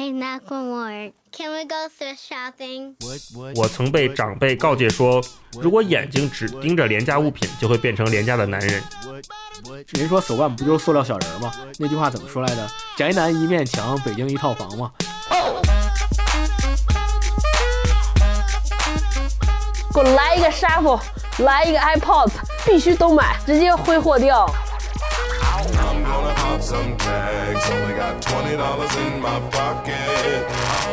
Hey, can we go thrift shopping? 我曾被长辈告诫说，如果眼睛只盯着廉价物品，就会变成廉价的男人。人说手办不就是塑料小人吗？那句话怎么说来着？宅男一面墙，北京一套房嘛。给我来一个 shuffle，来一个 iPod，必须都买，直接挥霍掉。Some tags. Only got twenty dollars in my pocket.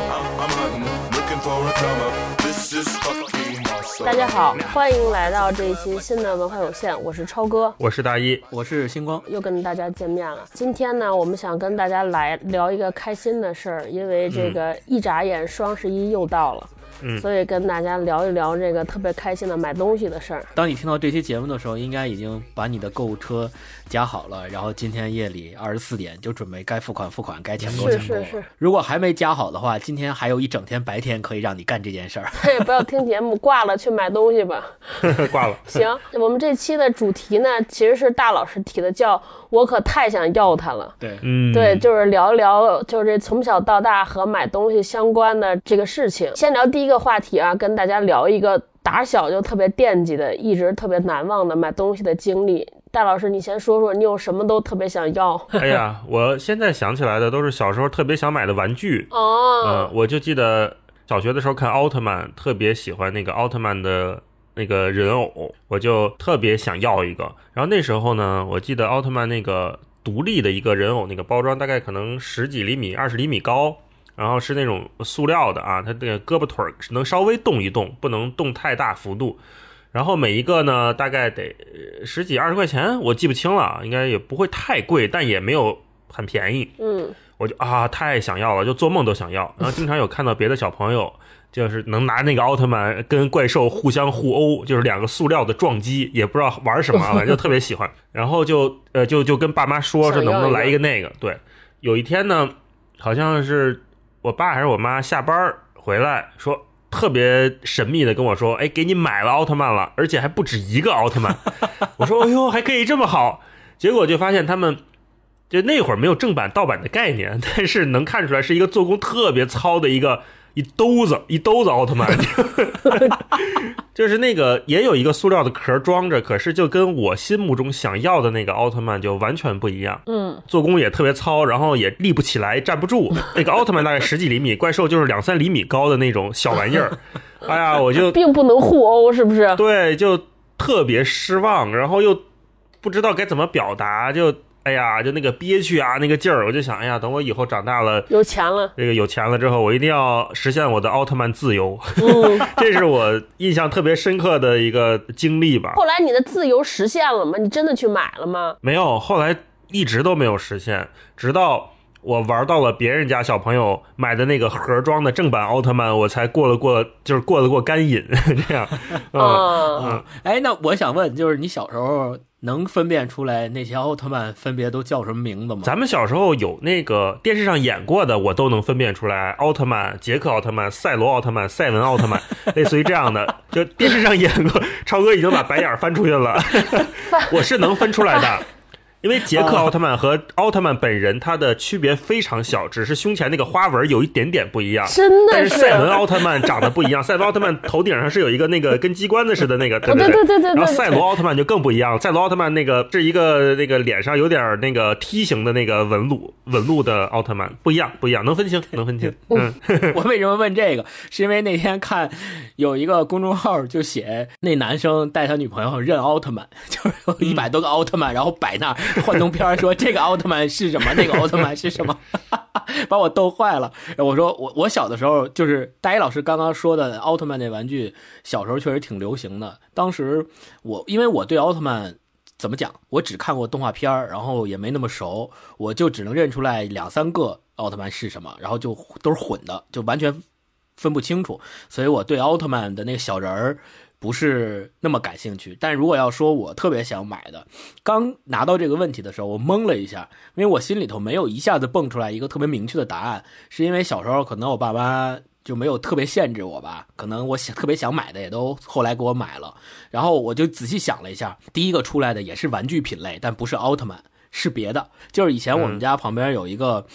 I'm, I'm hunting, looking for a come up. This is fucking awesome. 大家好，欢迎来到这一期新的文化有限，我是超哥，我是大一，我是星光，又跟大家见面了。今天呢，我们想跟大家来聊一个开心的事儿，因为这个一眨眼双十一又到了。嗯所以跟大家聊一聊这个特别开心的买东西的事儿。当你听到这期节目的时候，应该已经把你的购物车加好了，然后今天夜里二十四点就准备该付款付款，该抢购是抢购了。是是如果还没加好的话，今天还有一整天白天可以让你干这件事儿。嘿，不要听节目，挂了去买东西吧。挂了。行，我们这期的主题呢，其实是大老师提的，叫我可太想要它了。对，嗯，对，就是聊一聊，就是从小到大和买东西相关的这个事情。先聊第一个话题啊，跟大家聊一个打小就特别惦记的，一直特别难忘的买东西的经历。戴老师，你先说说，你有什么都特别想要？哎呀，我现在想起来的都是小时候特别想买的玩具。嗯、哦，我就记得小学的时候看奥特曼，特别喜欢那个奥特曼的那个人偶，我就特别想要一个。然后那时候呢，我记得奥特曼那个独立的一个人偶，那个包装大概可能十几厘米、二十厘米高。然后是那种塑料的啊，它这个胳膊腿儿能稍微动一动，不能动太大幅度。然后每一个呢，大概得呃十几二十块钱，我记不清了，应该也不会太贵，但也没有很便宜。嗯，我就啊太想要了，就做梦都想要。然后经常有看到别的小朋友，就是能拿那个奥特曼跟怪兽互相互殴，就是两个塑料的撞击，也不知道玩什么啊，反 正就特别喜欢。然后就呃就就跟爸妈说说能不能来一个那个。对，有一天呢，好像是我爸还是我妈下班回来说。特别神秘的跟我说：“哎，给你买了奥特曼了，而且还不止一个奥特曼。”我说：“哎呦，还可以这么好。”结果就发现他们就那会儿没有正版盗版的概念，但是能看出来是一个做工特别糙的一个一兜子一兜子奥特曼，就是那个也有一个塑料的壳装着，可是就跟我心目中想要的那个奥特曼就完全不一样。嗯，做工也特别糙，然后也立不起来，站不住。那个奥特曼大概十几厘米，怪兽就是两三厘米高的那种小玩意儿。哎呀，我就并不能互殴，是不是？对，就特别失望，然后又不知道该怎么表达，就哎呀，就那个憋屈啊，那个劲儿，我就想，哎呀，等我以后长大了，有钱了，这个有钱了之后，我一定要实现我的奥特曼自由，嗯。这是我印象特别深刻的一个经历吧。后来你的自由实现了吗？你真的去买了吗？没有，后来一直都没有实现，直到。我玩到了别人家小朋友买的那个盒装的正版奥特曼，我才过了过，就是过了过干瘾，这样。嗯，啊，嗯，哎，那我想问，就是你小时候能分辨出来那些奥特曼分别都叫什么名字吗？咱们小时候有那个电视上演过的，我都能分辨出来。奥特曼、杰克奥特曼、赛罗奥特曼、赛文奥特曼，类似于这样的，就电视上演过。超哥已经把白眼翻出去了，我是能分出来的。因为杰克奥特曼和奥特曼本人，他的区别非常小，只是胸前那个花纹有一点点不一样。真但的是赛文奥特曼长得不一样，赛文奥特曼头顶上是有一个那个跟机关的似的那个，对哦对对对对然后赛罗奥特曼就更不一样，赛罗奥特曼那个是一个那个脸上有点那个梯形的那个纹路纹路的奥特曼，不一样不一样，能分清能分清。嗯，我为什么问这个？是因为那天看有一个公众号就写那男生带他女朋友认奥特曼，就是有一百多个奥特曼，然后摆那儿 幻灯片说这个奥特曼是什么，那个奥特曼是什么，把我逗坏了。我说我我小的时候就是大一老师刚刚说的奥特曼那玩具，小时候确实挺流行的。当时我因为我对奥特曼。怎么讲？我只看过动画片儿，然后也没那么熟，我就只能认出来两三个奥特曼是什么，然后就都是混的，就完全分不清楚。所以我对奥特曼的那个小人儿不是那么感兴趣。但如果要说我特别想买的，刚拿到这个问题的时候，我懵了一下，因为我心里头没有一下子蹦出来一个特别明确的答案，是因为小时候可能我爸妈。就没有特别限制我吧，可能我想特别想买的也都后来给我买了，然后我就仔细想了一下，第一个出来的也是玩具品类，但不是奥特曼，是别的，就是以前我们家旁边有一个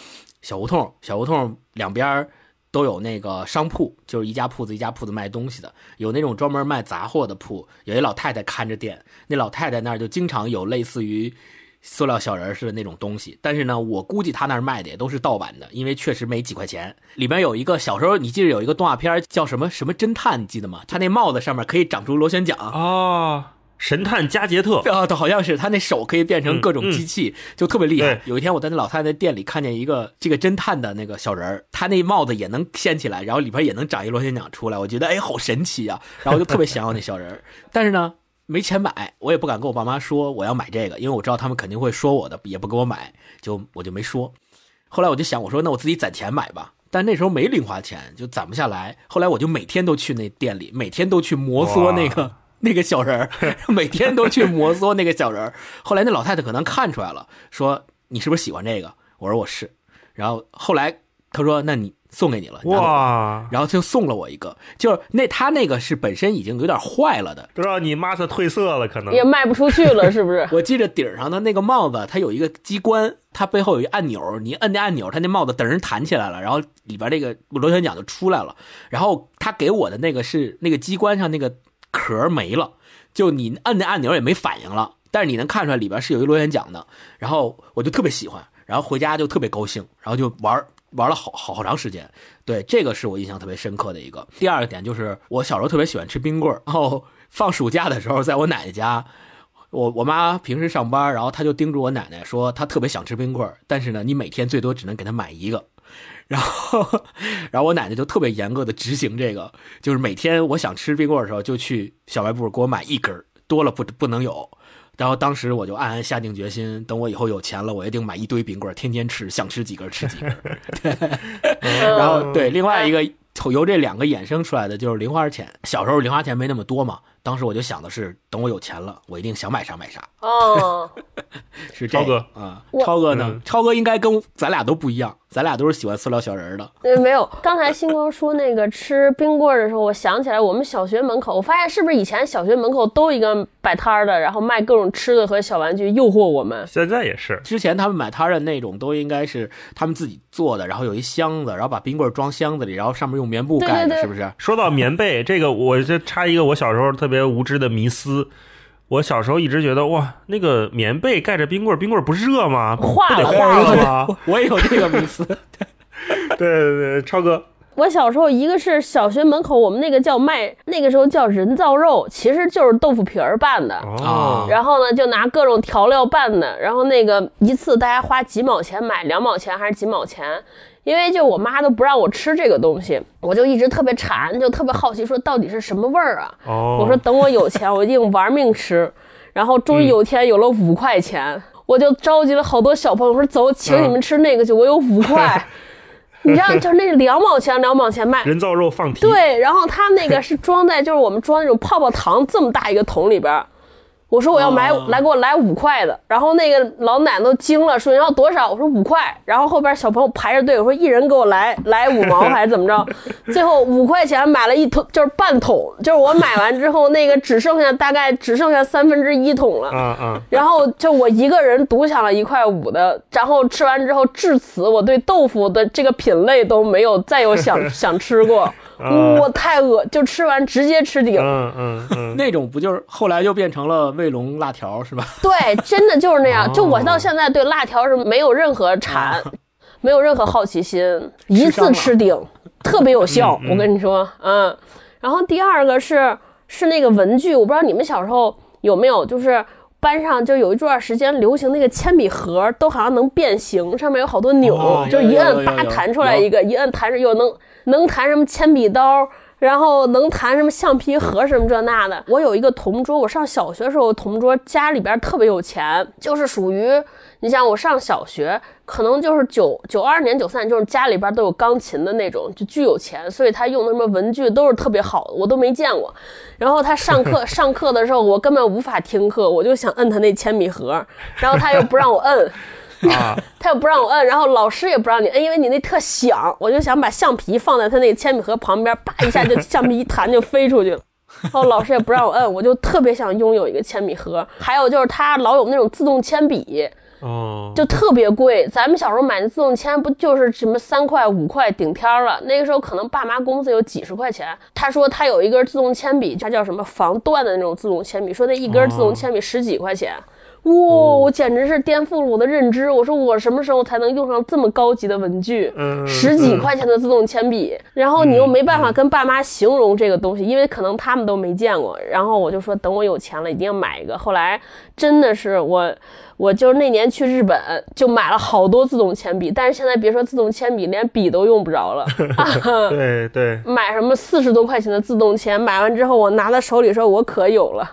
小胡同，小胡同两边儿都有那个商铺，就是一家铺子一家铺子卖东西的，有那种专门卖杂货的铺，有一老太太看着店，那老太太那儿就经常有类似于塑料小人似的那种东西，但是呢，我估计她那儿卖的也都是盗版的，因为确实没几块钱。里边有一个小时候，你记得有一个动画片叫什么什么侦探，你记得吗？他那帽子上面可以长出螺旋桨。哦，神探加杰特，啊，他，好像是他那手可以变成各种机器，就特别厉害。有一天我在那老太太店里看见一个这个侦探的那个小人儿，他那帽子也能掀起来，然后里边也能长一螺旋桨出来，我觉得哎好神奇啊，然后我就特别想要那小人儿，但是呢没钱买，我也不敢跟我爸妈说我要买这个，因为我知道他们肯定会说我的，也不给我买，就我就没说。后来我就想，我说那我自己攒钱买吧。但那时候没零花钱，就攒不下来。后来我就每天都去那店里，每天都去摩挲那个那个小人儿，每天都去摩挲那个小人儿。后来那老太太可能看出来了，说你是不是喜欢这个？我说我是。然后后来她说那你送给你了，哇，然后就送了我一个，就是那他那个是本身已经有点坏了的，都让你妈的褪色了，可能也卖不出去了，是不是？我记着顶上的那个帽子，它有一个机关，它背后有一按钮，你摁那按钮，它那帽子等人弹起来了，然后里边那个螺旋桨就出来了。然后他给我的那个是那个机关上那个壳没了，就你摁那按钮也没反应了，但是你能看出来里边是有一螺旋桨的。然后我就特别喜欢，然后回家就特别高兴，然后就玩玩了好好好长时间。对，这个是我印象特别深刻的一个。第二个点就是我小时候特别喜欢吃冰棍儿，然后放暑假的时候，在我奶奶家。我我妈平时上班，然后她就叮嘱我奶奶说，她特别想吃冰棍儿，但是呢，你每天最多只能给她买一个。然后，然后我奶奶就特别严格的执行这个，就是每天我想吃冰棍儿的时候，就去小卖部给我买一根儿，多了不不能有。然后当时我就暗暗下定决心，等我以后有钱了，我一定买一堆冰棍儿，天天吃，想吃几根儿吃几根儿。然后对，另外一个由这两个衍生出来的就是零花钱。小时候零花钱没那么多嘛，当时我就想的是，等我有钱了，我一定想买啥买啥。哦，是这超哥个啊，我超哥呢嗯？超哥应该跟咱俩都不一样，咱俩都是喜欢塑料小人儿的。呃，没有。刚才星光说那个吃冰棍儿的时候，我想起来我们小学门口，我发现是不是以前小学门口都一个摆摊儿的，然后卖各种吃的和小玩具，诱惑我们。现在也是，之前他们摆摊儿的那种都应该是他们自己做的，然后有一箱子，然后把冰棍儿装箱子里，然后上面用棉布对盖的，对对是不是？说到棉被，这个我就插一个我小时候特别无知的迷思。我小时候一直觉得，哇，那个棉被盖着冰棍儿，冰棍儿不热吗？化了化了吗？我也有这个迷思。对对对，超哥，我小时候，一个是小学门口，我们那个叫卖，那个时候叫人造肉，其实就是豆腐皮儿拌的。啊，然后呢，就拿各种调料拌的，然后那个一次大家花几毛钱买，两毛钱还是几毛钱？因为就我妈都不让我吃这个东西，我就一直特别馋，就特别好奇，说到底是什么味儿啊？哦，我说等我有钱，我一定玩命吃。然后终于有一天有了五块钱，我就召集了好多小朋友，说走，请你们吃那个去，我有五块。你知道，就是那两毛钱两毛钱卖，人造肉放题，对，然后他那个是装在就是我们装那种泡泡糖这么大一个桶里边儿。我说我要买，哦来给我来五块的。然后那个老奶奶都惊了，说你要多少？我说五块。然后后边小朋友排着队，我说一人给我来来五毛还是怎么着？最后五块钱买了一桶，就是半桶，就是我买完之后那个只剩下大概只剩下三分之一桶了。然后就我一个人独享了一块五的，然后吃完之后，至此我对豆腐的这个品类都没有再有想 想吃过，我太饿，就吃完直接吃顶。嗯嗯嗯，那种不就是后来就变成了卫龙辣条是吧？对，真的就是那样。就我哦到现在对辣条是没有任何馋，没有任何好奇心，一次吃顶，特别有效。我跟你说，嗯。然后第二个是是那个文具，我不知道你们小时候有没有，就是。班上就有一段时间流行那个铅笔盒，都好像能变形，上面有好多钮，哦就一有有有摁叭弹出来一个，一摁弹出又能能弹什么铅笔刀，然后能弹什么橡皮盒什么这那的。我有一个同桌，我上小学的时候，同桌家里边特别有钱，就是属于你像我上小学，可能就是九九二年、九三年，就是家里边都有钢琴的那种，就巨有钱，所以他用的什么文具都是特别好的，我都没见过。然后他上课 上课的时候，我根本无法听课，我就想摁他那铅笔盒，然后他又不让我摁。啊，他又不让我摁，然后老师也不让你摁，因为你那特响。我就想把橡皮放在他那个铅笔盒旁边，叭一下就橡皮一弹就飞出去了。然后老师也不让我摁，我就特别想拥有一个铅笔盒。还有就是他老有那种自动铅笔，哦，就特别贵。咱们小时候买的自动铅不就是什么三块五块顶天儿了？那个时候可能爸妈工资有几十块钱。他说他有一根自动铅笔，它叫什么防断的那种自动铅笔，说那一根自动铅笔十几块钱。哇、我简直是颠覆了我的认知。我说我什么时候才能用上这么高级的文具？嗯十几块钱的自动铅笔，然后你又没办法跟爸妈形容这个东西，因为可能他们都没见过。然后我就说等我有钱了一定要买一个。后来真的是我，我就是那年去日本就买了好多自动铅笔，但是现在别说自动铅笔，连笔都用不着了。对 对，买什么四十多块钱的自动铅，买完之后我拿在手里说我可有了，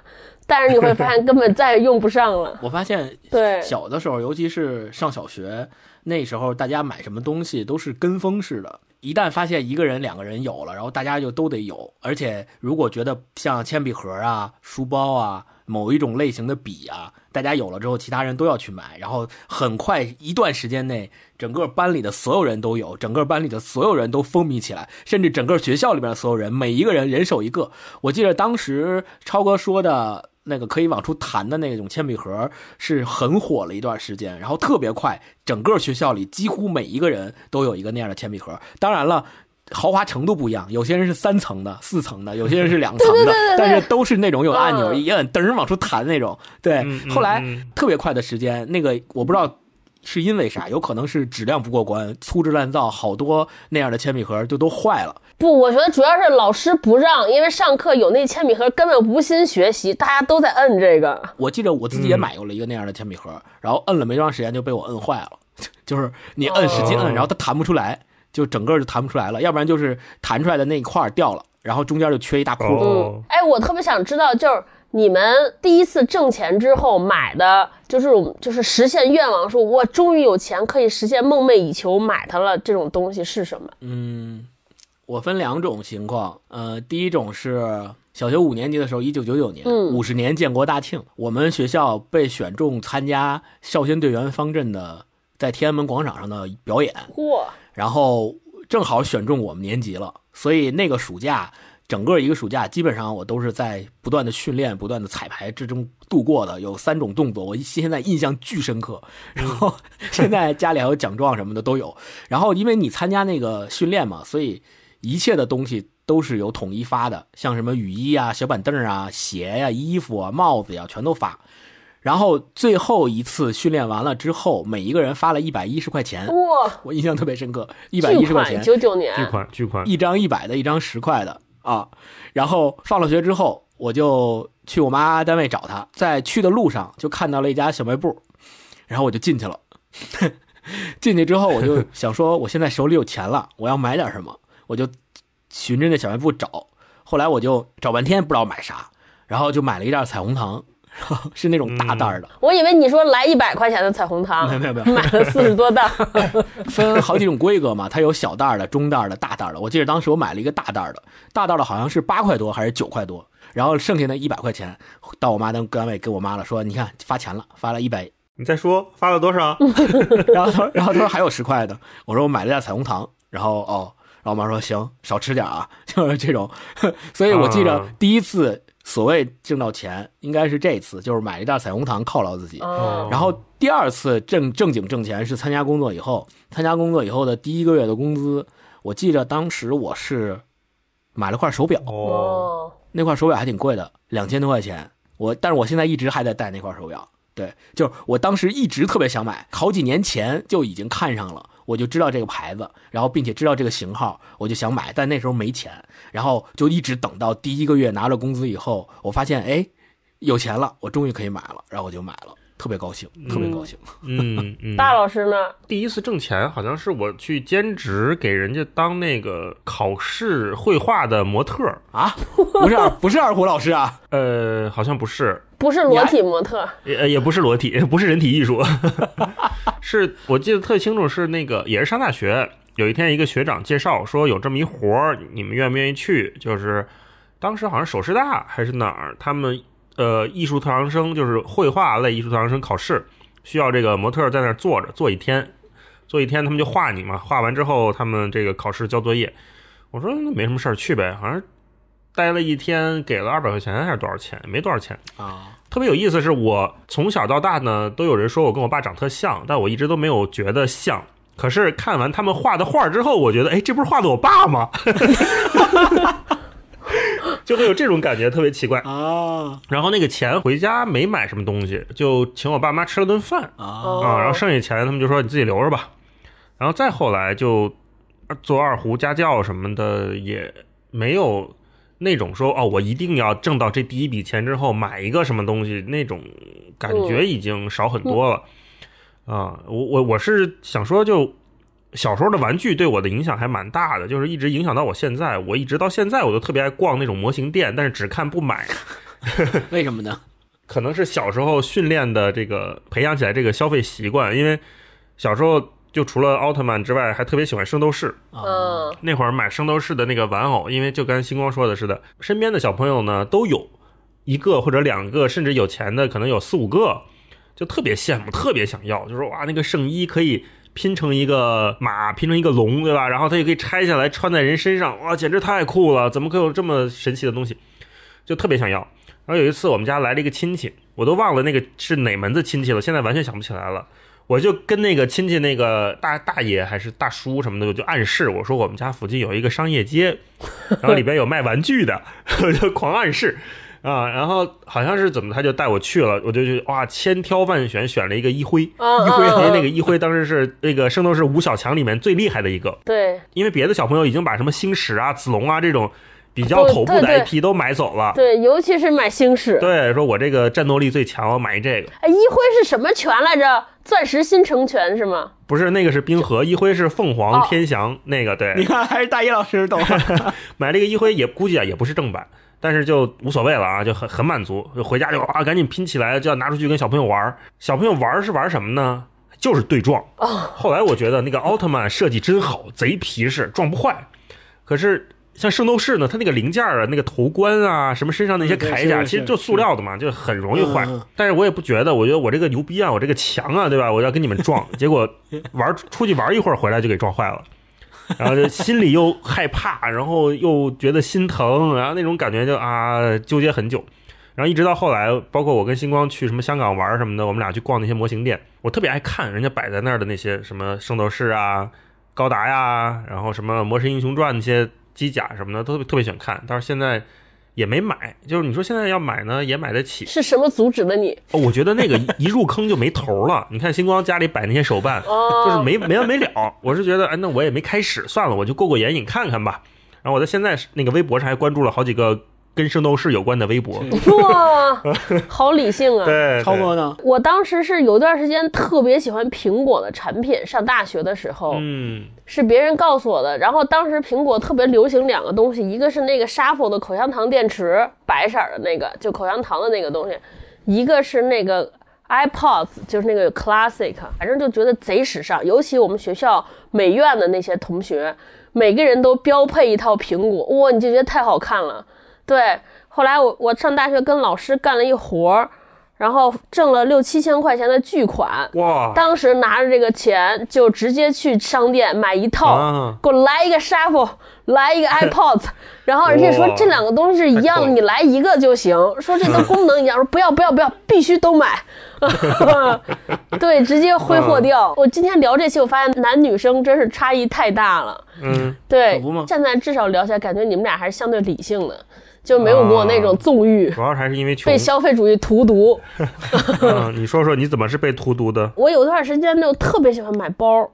但是你会发现根本再也用不上了。我发现对小的时候，尤其是上小学那时候，大家买什么东西都是跟风式的。一旦发现一个人、两个人有了，然后大家就都得有。而且如果觉得像铅笔盒啊、书包啊、某一种类型的笔啊，大家有了之后，其他人都要去买，然后很快一段时间内，整个班里的所有人都有，整个班里的所有人都风靡起来，甚至整个学校里边的所有人，每一个人人手一个。我记得当时超哥说的。那个可以往出弹的那种铅笔盒是很火了一段时间，然后特别快，整个学校里几乎每一个人都有一个那样的铅笔盒。当然了。豪华程度不一样，有些人是三层的、四层的，有些人是两层的，但是都是那种有按钮，嗯一摁噔儿往出弹那种。对，后来嗯特别快的时间，那个我不知道是因为啥，有可能是质量不过关，粗制滥造，好多那样的铅笔盒就都坏了。不，我觉得主要是老师不让，因为上课有那铅笔盒，根本无心学习，大家都在摁这个。我记得我自己也嗯买过了一个那样的铅笔盒，然后摁了没多长时间就被我摁坏了，就是你摁使劲摁，哦然后它弹不出来，就整个就弹不出来了，要不然就是弹出来的那一块掉了，然后中间就缺一大窟窿。哦嗯，哎，我特别想知道，就是你们第一次挣钱之后买的，就是就是实现愿望，说我终于有钱可以实现梦寐以求买它了，这种东西是什么？嗯，我分两种情况，呃，第一种是小学五年级的时候，一九九九年，嗯五十年建国大庆，我们学校被选中参加少先队员方阵的在天安门广场上的表演，嚯，然后正好选中我们年级了，所以那个暑假，整个一个暑假，基本上我都是在不断的训练、不断的彩排之中度过的。有三种动作，我现在印象巨深刻。然后 现在家里还有奖状什么的都有。然后因为你参加那个训练嘛，所以一切的东西都是有统一发的，像什么雨衣啊、小板凳啊、鞋呀、衣服啊、帽子呀，全都发。然后最后一次训练完了之后，每一个人发了一百一十块钱，哇，我印象特别深刻，一百一，十块钱，九九年，巨款巨款，一张一百的，一张十块的啊。然后放了学之后，我就去我妈单位找她，在去的路上就看到了一家小卖部，然后我就进去了。进去之后，我就想说，我现在手里有钱了，我要买点什么，我就循着那小卖部找。后来我就找半天不知道买啥，然后就买了一袋彩虹糖，是那种大袋儿的，我以为你说来一百块钱的彩虹糖，没有没有没有买了四十多袋。分好几种规格嘛，它有小袋儿的、中袋儿的、大袋儿的。我记得当时我买了一个大袋儿的，大袋儿的好像是八块多还是九块多，然后剩下那一百块钱到我妈单单位给我妈了，说你看发钱了，发了一百，你再说发了多少？然后他说然后她说还有十块的，我说我买了袋彩虹糖，然后哦，然后我妈说行，少吃点啊，就是这种，所以我记着啊。第一次所谓挣到钱应该是这次，就是买一袋彩虹糖犒劳自己，哦，然后第二次正正经挣钱是参加工作以后，参加工作以后的第一个月的工资，我记着当时我是买了块手表，那块手表还挺贵的，两千多块钱。我但是我现在一直还在戴那块手表，对，就是我当时一直特别想买，好几年前就已经看上了，我就知道这个牌子，然后并且知道这个型号，我就想买，但那时候没钱，然后就一直等到第一个月拿了工资以后，我发现哎有钱了，我终于可以买了，然后我就买了，特别高兴，特别高兴。嗯嗯，大老师呢？第一次挣钱好像是我去兼职给人家当那个考试绘画的模特，啊，不是二不是二胡老师啊，呃，好像不是，不是裸体模特，也也不是裸体，不是人体艺术，是我记得特清楚，是那个也是上大学，有一天一个学长介绍说有这么一活儿，你们愿不愿意去？就是当时好像首师大还是哪儿，他们呃艺术特长生就是绘画类艺术特长生考试，需要这个模特在那儿坐着坐一天，坐一天他们就画你嘛，画完之后他们这个考试交作业。我说那没什么事儿去呗，好像待了一天，给了二百块钱还是多少钱？没多少钱。啊，特别有意思，是我从小到大呢，都有人说我跟我爸长特像，但我一直都没有觉得像。可是看完他们画的画之后，我觉得，哎，这不是画的我爸吗？就会有这种感觉，特别奇怪。啊然后那个钱回家没买什么东西，就请我爸妈吃了顿饭啊啊，然后剩下钱他们就说你自己留着吧。然后再后来就做二胡家教什么的，也没有那种说哦，我一定要挣到这第一笔钱之后买一个什么东西那种感觉已经少很多了。啊，我我我是想说，就小时候的玩具对我的影响还蛮大的，就是一直影响到我现在。我一直到现在我都特别爱逛那种模型店，但是只看不买。为什么呢？可能是小时候训练的这个培养起来这个消费习惯，因为小时候就除了奥特曼之外，还特别喜欢圣斗士。嗯那会儿买圣斗士的那个玩偶，因为就跟星光说的似的，身边的小朋友呢都有一个或者两个，甚至有钱的可能有四五个，就特别羡慕，特别想要，就说哇，那个圣衣可以拼成一个马，拼成一个龙，对吧？然后它也可以拆下来穿在人身上，哇，简直太酷了！怎么可以有这么神奇的东西？就特别想要。然后有一次我们家来了一个亲戚，我都忘了那个是哪门子亲戚了，现在完全想不起来了。我就跟那个亲戚那个大大爷还是大叔什么的，我就暗示我说我们家附近有一个商业街，然后里边有卖玩具的，我 就狂暗示。啊。然后好像是怎么，他就带我去了，我就去哇，千挑万选选了一个一辉，嗯一辉嗯因为那个一辉当时是那个圣斗士五小强里面最厉害的一个，对。因为别的小朋友已经把什么星矢啊、子龙啊这种比较头部的 IP 都买走了。对，尤其是买星矢。对，说我这个战斗力最强，我买一这个。哎，一辉是什么拳来着？钻石新城拳是吗？不是那个是冰河，一辉是凤凰哦天翔，那个对你，看还是大一老师懂。买这个一辉也估计啊也不是正版，但是就无所谓了啊，就很很满足，就回家就啊赶紧拼起来，就要拿出去跟小朋友玩。小朋友玩是玩什么呢？就是对撞。后来我觉得那个奥特曼设计真好，贼皮实，撞不坏。可是像圣斗士呢，它那个零件儿啊，那个头冠啊，什么身上那些铠甲，是其实就塑料的嘛，就很容易坏。但是我也不觉得，我觉得我这个牛逼啊，我这个强啊，对吧？我要跟你们撞，结果玩出去玩一会儿回来就给撞坏了。然后就心里又害怕，然后又觉得心疼，然后那种感觉就啊纠结很久。然后一直到后来，包括我跟星光去什么香港玩什么的，我们俩去逛那些模型店，我特别爱看人家摆在那儿的那些什么圣斗士啊、高达呀，然后什么魔神英雄传那些机甲什么的，都特别特别喜欢看。但是现在也没买，就是你说现在要买呢，也买得起。是什么阻止了你？哦，我觉得那个一 入坑就没头了。你看星光家里摆那些手办，哦就是没没完没了。我是觉得，哎，那我也没开始，算了，我就过过眼瘾看看吧。然后我在现在那个微博上还关注了好几个跟圣斗士有关的微博。哇，好理性啊！对，超哥呢？我当时是有段时间特别喜欢苹果的产品，上大学的时候，嗯，是别人告诉我的。然后当时苹果特别流行两个东西，一个是那个 Shuffle 的口香糖电池，白色儿的那个，就口香糖的那个东西；一个是那个 iPods，就是那个 Classic，反正就觉得贼时尚。尤其我们学校美院的那些同学，每个人都标配一套苹果，哇，你就觉得太好看了。对，后来我我上大学跟老师干了一活儿，然后挣了六七千块钱的巨款。哇，当时拿着这个钱就直接去商店买一套，啊给我来一个 Shuffle，来一个 iPods，然后人家说这两个东西是一样的，你来一个就行。说这都功能一样，说不要不要不要，必须都买。对，直接挥霍掉。我今天聊这期，我发现男女生真是差异太大了。嗯，对现在至少聊起来，感觉你们俩还是相对理性的，就没有过那种纵欲、主要还是因为穷被。消费主义荼毒。嗯，你说说你怎么是被荼毒的？我有段时间就特别喜欢买包，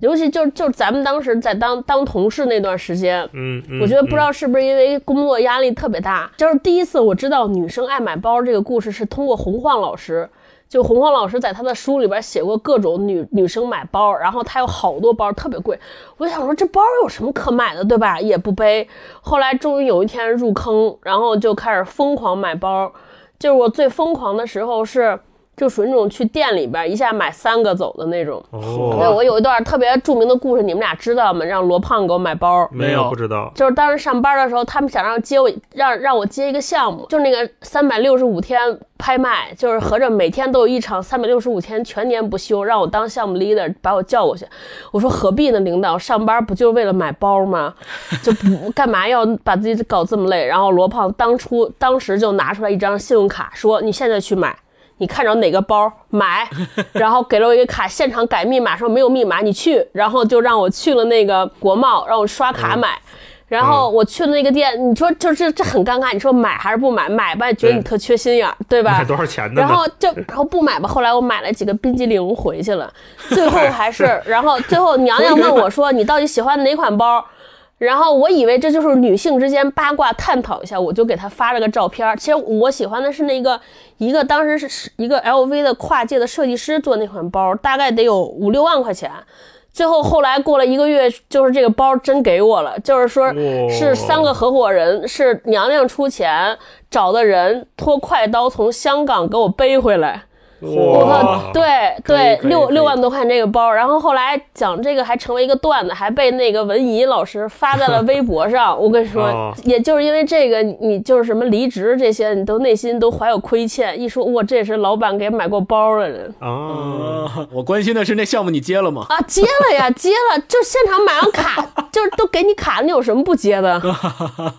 尤其就就咱们当时在当当同事那段时间，嗯嗯，我觉得不知道是不是因为工作压力特别大，就是第一次我知道女生爱买包这个故事是通过洪晃老师。就洪荒老师在他的书里边写过各种女女生买包，然后他有好多包特别贵，我想说这包有什么可买的，对吧？也不背。后来终于有一天入坑，然后就开始疯狂买包。就是我最疯狂的时候是就属于那种去店里边一下买三个走的那种。对哦，我有一段特别著名的故事，你们俩知道吗？让罗胖给我买包。没有不知道。就是当时上班的时候，他们想让接我，让让我接一个项目，就是那个三百六十五天拍卖，就是合着每天都有一场三百六十五天全年不休，让我当项目 leader，把我叫过去。我说何必呢，领导，上班不就是为了买包吗？就不干嘛要把自己搞这么累？然后罗胖当初当时就拿出来一张信用卡，说你现在去买。你看着哪个包买，然后给了我一个卡，现场改密码，说没有密码，你去，然后就让我去了那个国贸，让我刷卡买。然后我去了那个店，你说就这这很尴尬，你说买还是不买？买吧，觉得你特缺心眼儿，对吧买？多少钱的呢？然后就然后不买吧，后来我买了几个冰激凌回去了，最后还是，然后最后娘娘问我说你到底喜欢哪款包？然后我以为这就是女性之间八卦探讨一下，我就给她发了个照片儿。其实我喜欢的是那个一个当时是一个 LV 的跨界的设计师做那款包，大概得有五六万块钱。最后后来过了一个月，就是这个包真给我了，就是说是三个合伙人，是娘娘出钱找的人拖快刀从香港给我背回来。我哇靠，对对，六六万多块这个包，然后后来讲这个还成为一个段子，还被那个文怡老师发在了 微博上。我跟你说哦，也就是因为这个，你就是什么离职这些，你都内心都怀有亏欠。一说哇，这也是老板给买过包的人 我关心的是那项目你接了吗？啊，接了呀，接了，就现场买完卡，就是都给你卡了，你有什么不接的？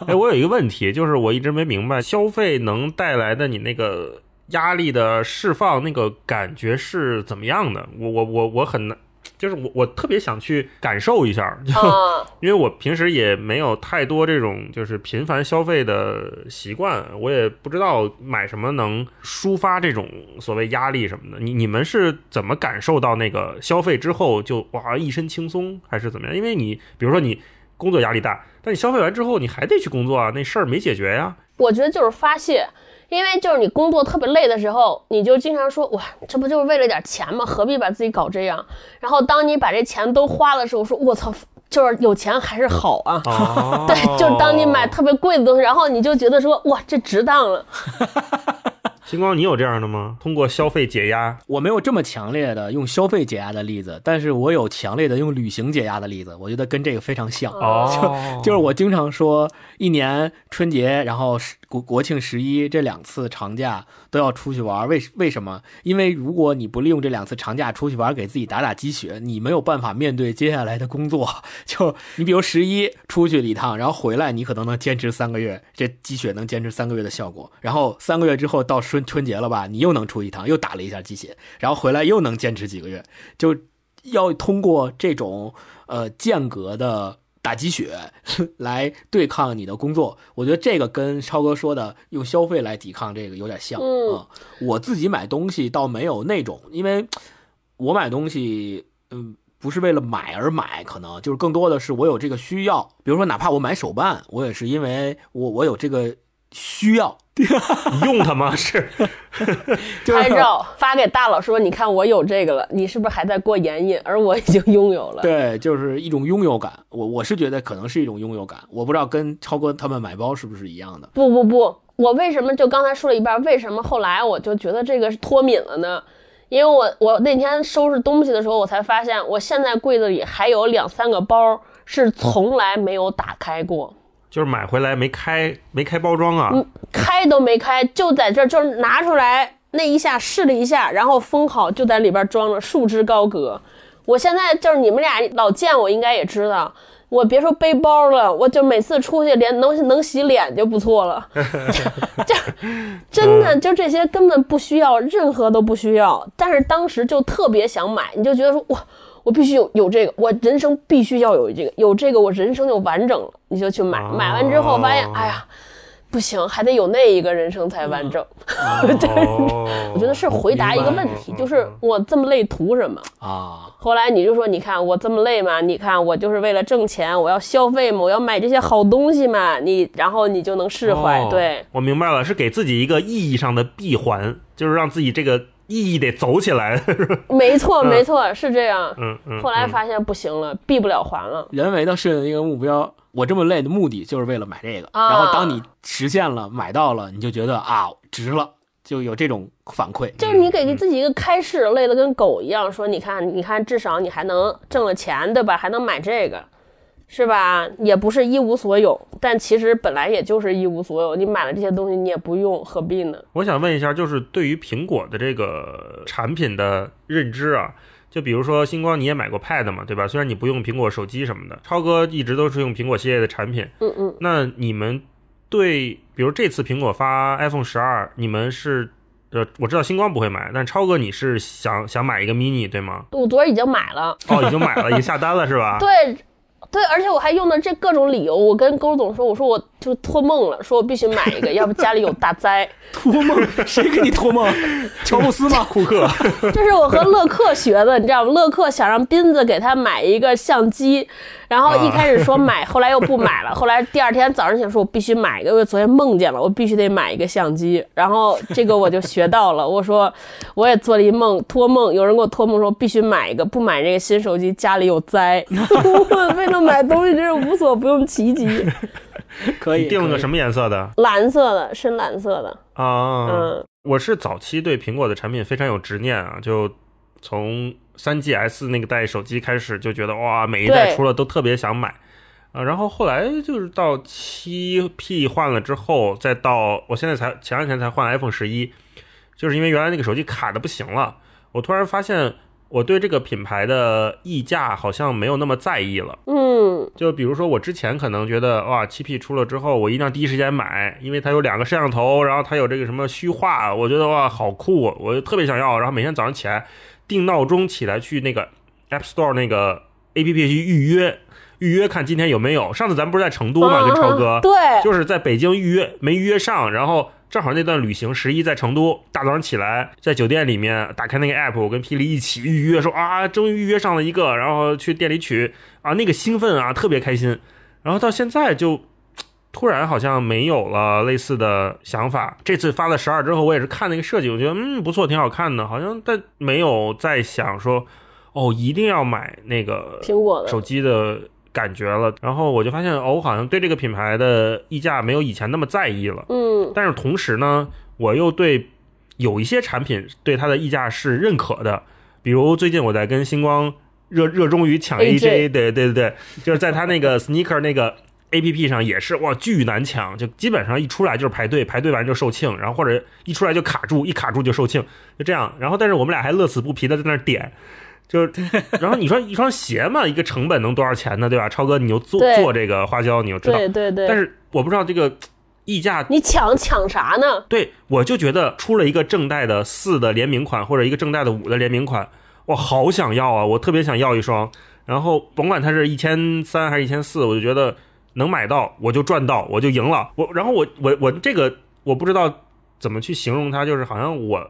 哎，我有一个问题，就是我一直没明白，消费能带来的你那个压力的释放，那个感觉是怎么样的？我我我我很难，就是我我特别想去感受一下，因为我平时也没有太多这种就是频繁消费的习惯，我也不知道买什么能抒发这种所谓压力什么的。你你们是怎么感受到那个消费之后就哇一身轻松，还是怎么样？因为你比如说你工作压力大，但你消费完之后你还得去工作啊，那事儿没解决呀。我觉得就是发泄，因为就是你工作特别累的时候，你就经常说哇，这不就是为了点钱吗？何必把自己搞这样？然后当你把这钱都花的时候，说我操，就是有钱还是好啊。哦 对，就是当你买特别贵的东西，然后你就觉得说哇，这值当了。星光，你有这样的吗？通过消费解压？我没有这么强烈的用消费解压的例子，但是我有强烈的用旅行解压的例子，我觉得跟这个非常像。哦，就是我经常说，一年春节，然后十国国庆十一这两次长假都要出去玩，为为什么？因为如果你不利用这两次长假出去玩，给自己打打鸡血，你没有办法面对接下来的工作。就你比如十一出去了一趟，然后回来，你可能能坚持三个月，这鸡血能坚持三个月的效果。然后三个月之后到春春节了吧，你又能出一趟，又打了一下鸡血，然后回来又能坚持几个月，就要通过这种呃间隔的打鸡血 来对抗你的工作。我觉得这个跟超哥说的用消费来抵抗这个有点像。嗯啊我自己买东西倒没有那种，因为我买东西，嗯。不是为了买而买，可能就是更多的是我有这个需要。比如说，哪怕我买手办，我也是因为我我有这个需要，你用它吗？是拍照发给大佬说，你看我有这个了，你是不是还在过眼瘾？而我已经拥有了。对，就是一种拥有感。我我是觉得可能是一种拥有感，我不知道跟超哥他们买包是不是一样的。不不不，我为什么就刚才说了一半，为什么后来我就觉得这个是脱敏了呢？因为我我那天收拾东西的时候，我才发现我现在柜子里还有两三个包是从来没有打开过，就是买回来没开没开包装啊？开都没开，就在这儿就是拿出来那一下试了一下，然后封好，就在里边装了，束之高阁。我现在就是你们俩老见我，应该也知道。我别说背包了，我就每次出去连能能洗脸就不错了，就真的就这些根本不需要，任何都不需要。但是当时就特别想买，你就觉得说哇，我必须有有这个，我人生必须要有这个，有这个我人生就完整了，你就去买。买完之后发现，哦哎呀，不行，还得有那一个人生才完整。哦，我觉得是回答一个问题，就是我这么累图什么？啊，后来你就说，你看我这么累嘛，你看我就是为了挣钱，我要消费嘛，我要买这些好东西嘛，你然后你就能释怀。哦对，我明白了，是给自己一个意义上的闭环，就是让自己这个意义得走起来。是 吧没错嗯没错，是这样。嗯嗯。后来嗯发现不行了，闭不了环了。人为的设定一个目标，我这么累的目的就是为了买这个。啊然后当你实现了，买到了，你就觉得啊，值了。就有这种反馈。就是你给自己一个开始，累得跟狗一样，说你看，你看，至少你还能挣了钱，对吧？还能买这个，是吧？也不是一无所有，但其实本来也就是一无所有。你买了这些东西，你也不用，何必呢？我想问一下，就是对于苹果的这个产品的认知啊，就比如说星光，你也买过 Pad 嘛，对吧？虽然你不用苹果手机什么的，超哥一直都是用苹果系列的产品。嗯嗯，那你们对，比如这次苹果发 iPhone 十二，你们是呃，我知道星光不会买，但超哥你是想想买一个 mini 对吗？我昨儿已经买了。哦，已经买了，已经下单了是吧？对，对，而且我还用的这各种理由，我跟勾总说，我说我就托梦了，说我必须买一个，要不家里有大灾。托梦，谁给你托梦？乔布斯吗？库 克，这是我和乐克学的，你知道吗？乐克想让斌子给他买一个相机，然后一开始说买，后来又不买了，后来第二天早上醒说，我必须买一个，因为昨天梦见了，我必须得买一个相机，然后这个我就学到了，我说我也做了一梦，托梦，有人给我托梦说必须买一个，不买这个新手机家里有灾，我为了买东西真是无所不用其极，可以定了个什么颜色的蓝色的，深蓝色的，啊？嗯，我是早期对苹果的产品非常有执念啊，就从三 GS 那个代手机开始就觉得哇，每一代出了都特别想买啊。然后后来就是到七 P 换了之后，再到我现在才前两天才换 iPhone 十一，就是因为原来那个手机卡的不行了，我突然发现我对这个品牌的溢价好像没有那么在意了。嗯，就比如说，我之前可能觉得哇，七 P 出了之后，我一定要第一时间买，因为它有两个摄像头，然后它有这个什么虚化，我觉得哇好酷，我就特别想要。然后每天早上起来定闹钟起来去那个 App Store 那个 APP 去预约，预约看今天有没有。上次咱们不是在成都嘛，跟超哥，啊对，就是在北京预约没预约上，然后正好那段旅行十一在成都，大早上起来在酒店里面打开那个 app，我跟霹雳一起预约，说啊终于预约上了一个，然后去店里取啊那个兴奋啊特别开心，然后到现在就。突然好像没有了类似的想法。这次发了十二之后，我也是看那个设计，我觉得嗯不错，挺好看的，好像但没有再想说哦一定要买那个苹果的手机的感觉了。然后我就发现哦，我好像对这个品牌的溢价没有以前那么在意了。嗯，但是同时呢，我又对有一些产品对它的溢价是认可的，比如最近我在跟星光热热衷于抢 AJ 对对对对，就是在他那个 sneaker 那个 A P P 上也是哇巨难抢，就基本上一出来就是排队，排队完就售罄，然后或者一出来就卡住，一卡住就售罄，就这样。然后但是我们俩还乐此不疲的在那点。就是，然后你说一双鞋嘛，一个成本能多少钱呢？对吧？超哥，你又做做这个花椒，你又知道。对对对。但是我不知道这个溢价你抢抢啥呢？对，我就觉得出了一个正代的四的联名款，或者一个正代的五的联名款，我好想要啊！我特别想要一双。然后甭管它是一千三还是一千四，我就觉得能买到我就赚到，我就赢了。我然后我我我这个我不知道怎么去形容它，就是好像我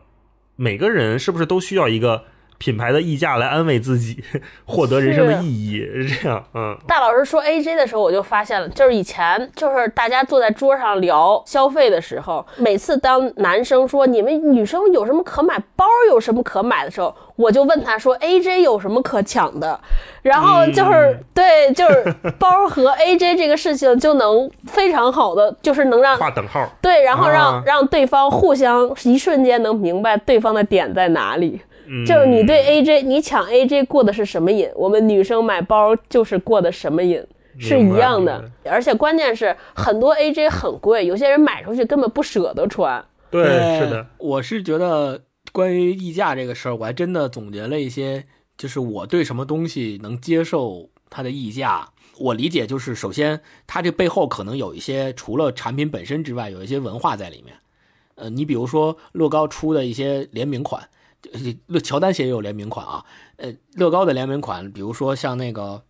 每个人是不是都需要一个品牌的溢价来安慰自己，获得人生的意义，是这样。嗯，大老师说 AJ 的时候，我就发现了，就是以前就是大家坐在桌上聊消费的时候，每次当男生说你们女生有什么可买，包有什么可买的时候，我就问他说 AJ 有什么可抢的，然后就是、嗯对，就是包和 AJ 这个事情就能非常好的，就是能让划等号。对，然后让、啊让对方互相一瞬间能明白对方的点在哪里。嗯，就是你对 AJ，你抢 AJ 过的是什么瘾？我们女生买包就是过的什么瘾，是一样的。而且关键是很多 AJ 很贵，有些人买出去根本不舍得穿。对，是的，，我是觉得关于溢价这个事儿，我还真的总结了一些，就是我对什么东西能接受它的溢价。我理解就是，首先它这背后可能有一些除了产品本身之外，有一些文化在里面。呃，你比如说乐高出的一些联名款，乔丹鞋也有联名款啊。呃，乐高的联名款，比如说像那个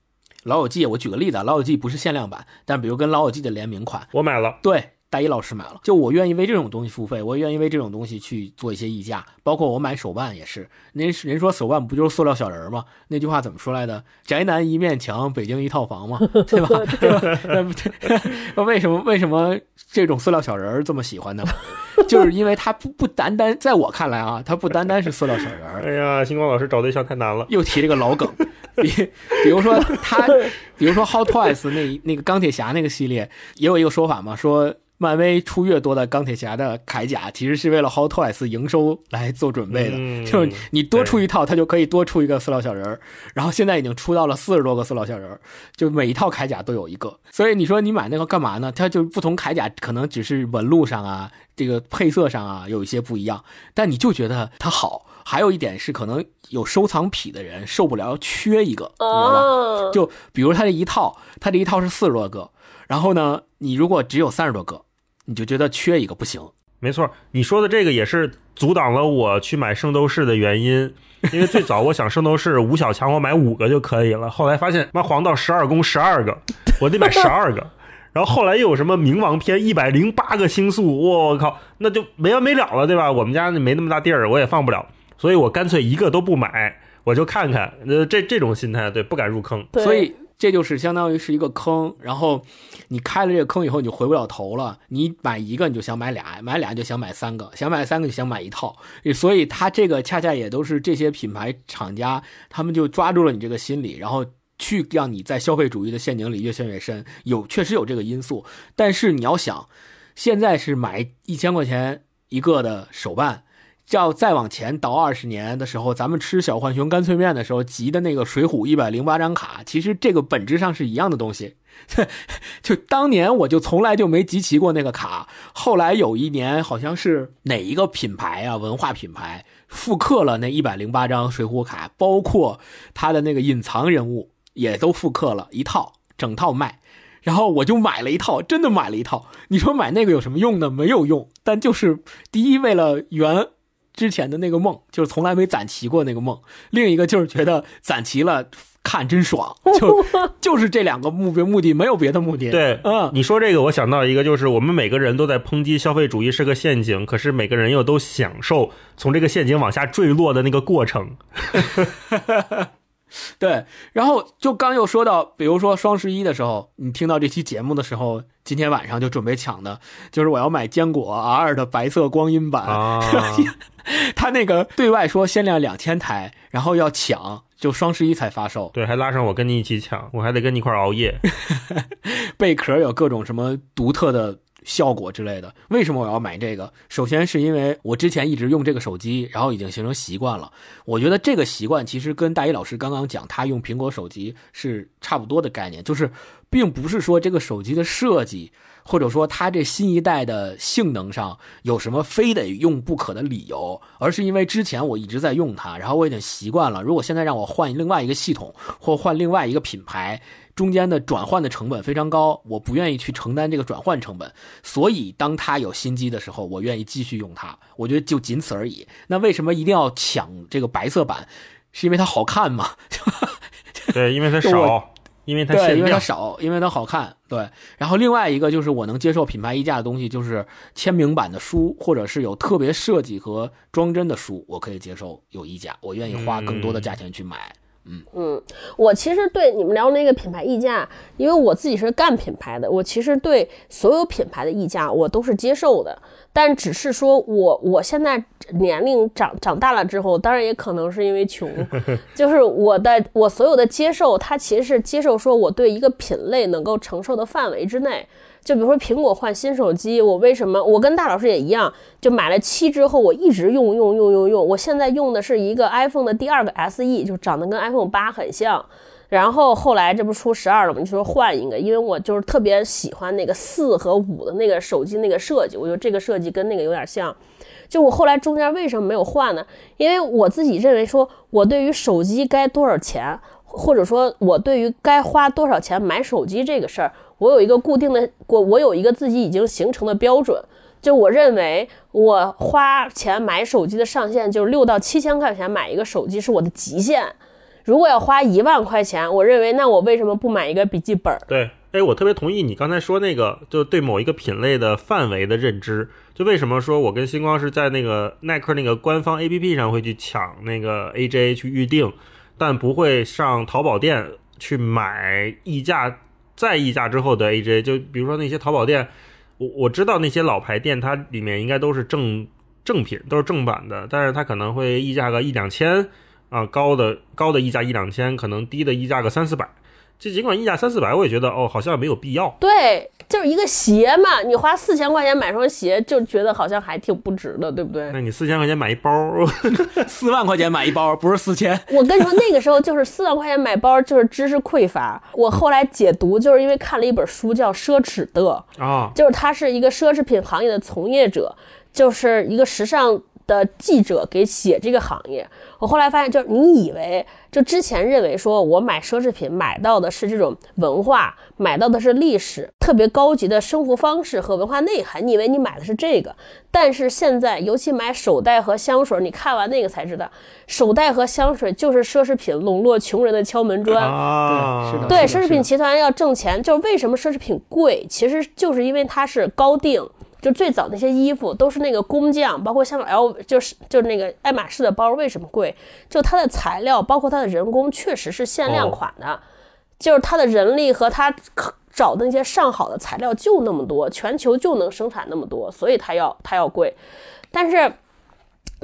老友记，我举个例子啊，老友记不是限量版，但比如跟老友记的联名款，我买了。对，大一老师买了，就我愿意为这种东西付费，我愿意为这种东西去做一些溢价，包括我买手办也是。人人说手办不就是塑料小人儿吗？那句话怎么说来的？宅男一面墙，北京一套房嘛，对吧？对吧？那不 那为什么为什么这种塑料小人儿这么喜欢呢？就是因为它不不单单在我看来啊，它不单单是塑料小人儿，哎呀，星光老师找对象太难了。又提这个老梗，比比如说他，比如说 Hot Toys 那那个钢铁侠那个系列，也有一个说法嘛，说漫威出越多的钢铁侠的铠甲，其实是为了 Hot Toys 营收来做准备的。嗯 就是你多出一套，它就可以多出一个塑料小人儿。然后现在已经出到了四十多个塑料小人儿，就每一套铠甲都有一个。所以你说你买那个干嘛呢？它就不同铠甲可能只是纹路上啊，这个配色上啊有一些不一样，但你就觉得它好。还有一点是，可能有收藏癖的人受不了缺一个，你知道吧？哦，就比如它这一套，它这一套是四十多个，然后呢，你如果只有三十多个，你就觉得缺一个不行。没错，你说的这个也是阻挡了我去买圣斗士的原因，因为最早我想圣斗士五小强我买五个就可以了，后来发现妈黄道十二宫十二个，我得买十二个。然后后来又有什么冥王篇一百零八个星宿，我靠，那就没完没了了，对吧？我们家没那么大地儿，我也放不了，所以我干脆一个都不买，我就看看，呃，这这种心态，对，不敢入坑。所以这就是相当于是一个坑，然后你开了这个坑以后，你就回不了头了。你买一个你就想买俩，买俩就想买三个，想买三个就想买一套。所以它这个恰恰也都是这些品牌厂家，他们就抓住了你这个心理，然后。去让你在消费主义的陷阱里越陷越深，有确实有这个因素，但是你要想，现在是买一千块钱一个的手办，要再往前倒二十年的时候，咱们吃小浣熊干脆面的时候集的那个水浒一百零八张卡，其实这个本质上是一样的东西。就当年我就从来就没集齐过那个卡，后来有一年好像是哪一个品牌啊，文化品牌复刻了那一百零八张水浒卡，包括它的那个隐藏人物也都复刻了一套，整套卖。然后我就买了一套，真的买了一套。你说买那个有什么用呢？没有用，但就是第一，为了圆之前的那个梦，就是从来没攒齐过那个梦；另一个就是觉得攒齐了看真爽，就就是这两个目标目的，没有别的目的。对，嗯，你说这个，我想到一个，就是我们每个人都在抨击消费主义是个陷阱，可是每个人又都享受从这个陷阱往下坠落的那个过程。对，然后就刚又说到，比如说双十一的时候，你听到这期节目的时候，今天晚上就准备抢的，就是我要买坚果 R 的白色光阴版，啊，它那个对外说限量两千台，然后要抢，就双十一才发售。对，还拉上我跟你一起抢，我还得跟你一块儿熬夜。贝壳有各种什么独特的效果之类的。为什么我要买这个？首先是因为我之前一直用这个手机，然后已经形成习惯了。我觉得这个习惯其实跟大一老师刚刚讲他用苹果手机是差不多的概念，就是并不是说这个手机的设计。或者说它这新一代的性能上有什么非得用不可的理由，而是因为之前我一直在用它，然后我已经习惯了。如果现在让我换另外一个系统或换另外一个品牌，中间的转换的成本非常高，我不愿意去承担这个转换成本。所以当它有新机的时候，我愿意继续用它。我觉得就仅此而已。那为什么一定要抢这个白色版？是因为它好看吗？对，因为它少，因为它对，因为它。少，因为它好看。对，然后另外一个就是我能接受品牌溢价的东西，就是签名版的书，或者是有特别设计和装帧的书，我可以接受有溢价，我愿意花更多的价钱去买。嗯，我其实对你们聊那个品牌溢价，因为我自己是干品牌的，我其实对所有品牌的溢价我都是接受的，但只是说我我现在年龄长长大了之后，当然也可能是因为穷，就是我的我所有的接受，它其实是接受说我对一个品类能够承受的范围之内。就比如说苹果换新手机，我为什么我跟大老师也一样，就买了七之后，我一直用用用用用，我现在用的是一个 iPhone 的第二个 SE，就长得跟 iPhone 八很像。然后后来这不出十二了吗？就说换一个，因为我就是特别喜欢那个四和五的那个手机那个设计，我觉得这个设计跟那个有点像。就我后来中间为什么没有换呢？因为我自己认为说，我对于手机该多少钱，或者说我对于该花多少钱买手机这个事儿，我有一个固定的，我我有一个自己已经形成的标准。就我认为，我花钱买手机的上限就是六到七千块钱买一个手机是我的极限。如果要花一万块钱，我认为那我为什么不买一个笔记本？对，哎，我特别同意你刚才说那个，就对某一个品类的范围的认知。就为什么说我跟星光是在那个耐克那个官方 APP 上会去抢那个 AJ 去预定，但不会上淘宝店去买溢价再溢价之后的 AJ。就比如说那些淘宝店，我我知道那些老牌店，它里面应该都是正正品，都是正版的，但是它可能会溢价个一两千啊，高的高的溢价一两千，可能低的溢价个三四百。这尽管溢价三四百，我也觉得哦，好像没有必要。对，就是一个鞋嘛，你花四千块钱买双鞋，就觉得好像还挺不值的，对不对？那你四千块钱买一包，四万块钱买一包，不是四千。我跟你说，那个时候就是四万块钱买包，就是知识匮乏。我后来解读，就是因为看了一本书叫《奢侈的》，啊，就是他是一个奢侈品行业的从业者，就是一个时尚的记者给写这个行业。我后来发现，就是你以为就之前认为说我买奢侈品买到的是这种文化，买到的是历史，特别高级的生活方式和文化内涵，你以为你买的是这个，但是现在尤其买手袋和香水，你看完那个才知道，手袋和香水就是奢侈品笼络穷人的敲门砖。啊，对，奢侈品集团要挣钱，就是为什么奢侈品贵，其实就是因为它是高定。就最早那些衣服都是那个工匠，包括像 L 就是就是那个爱马仕的包为什么贵？就它的材料，包括它的人工，确实是限量款的，就是它的人力和它找的那些上好的材料就那么多，全球就能生产那么多，所以它要它要贵。但是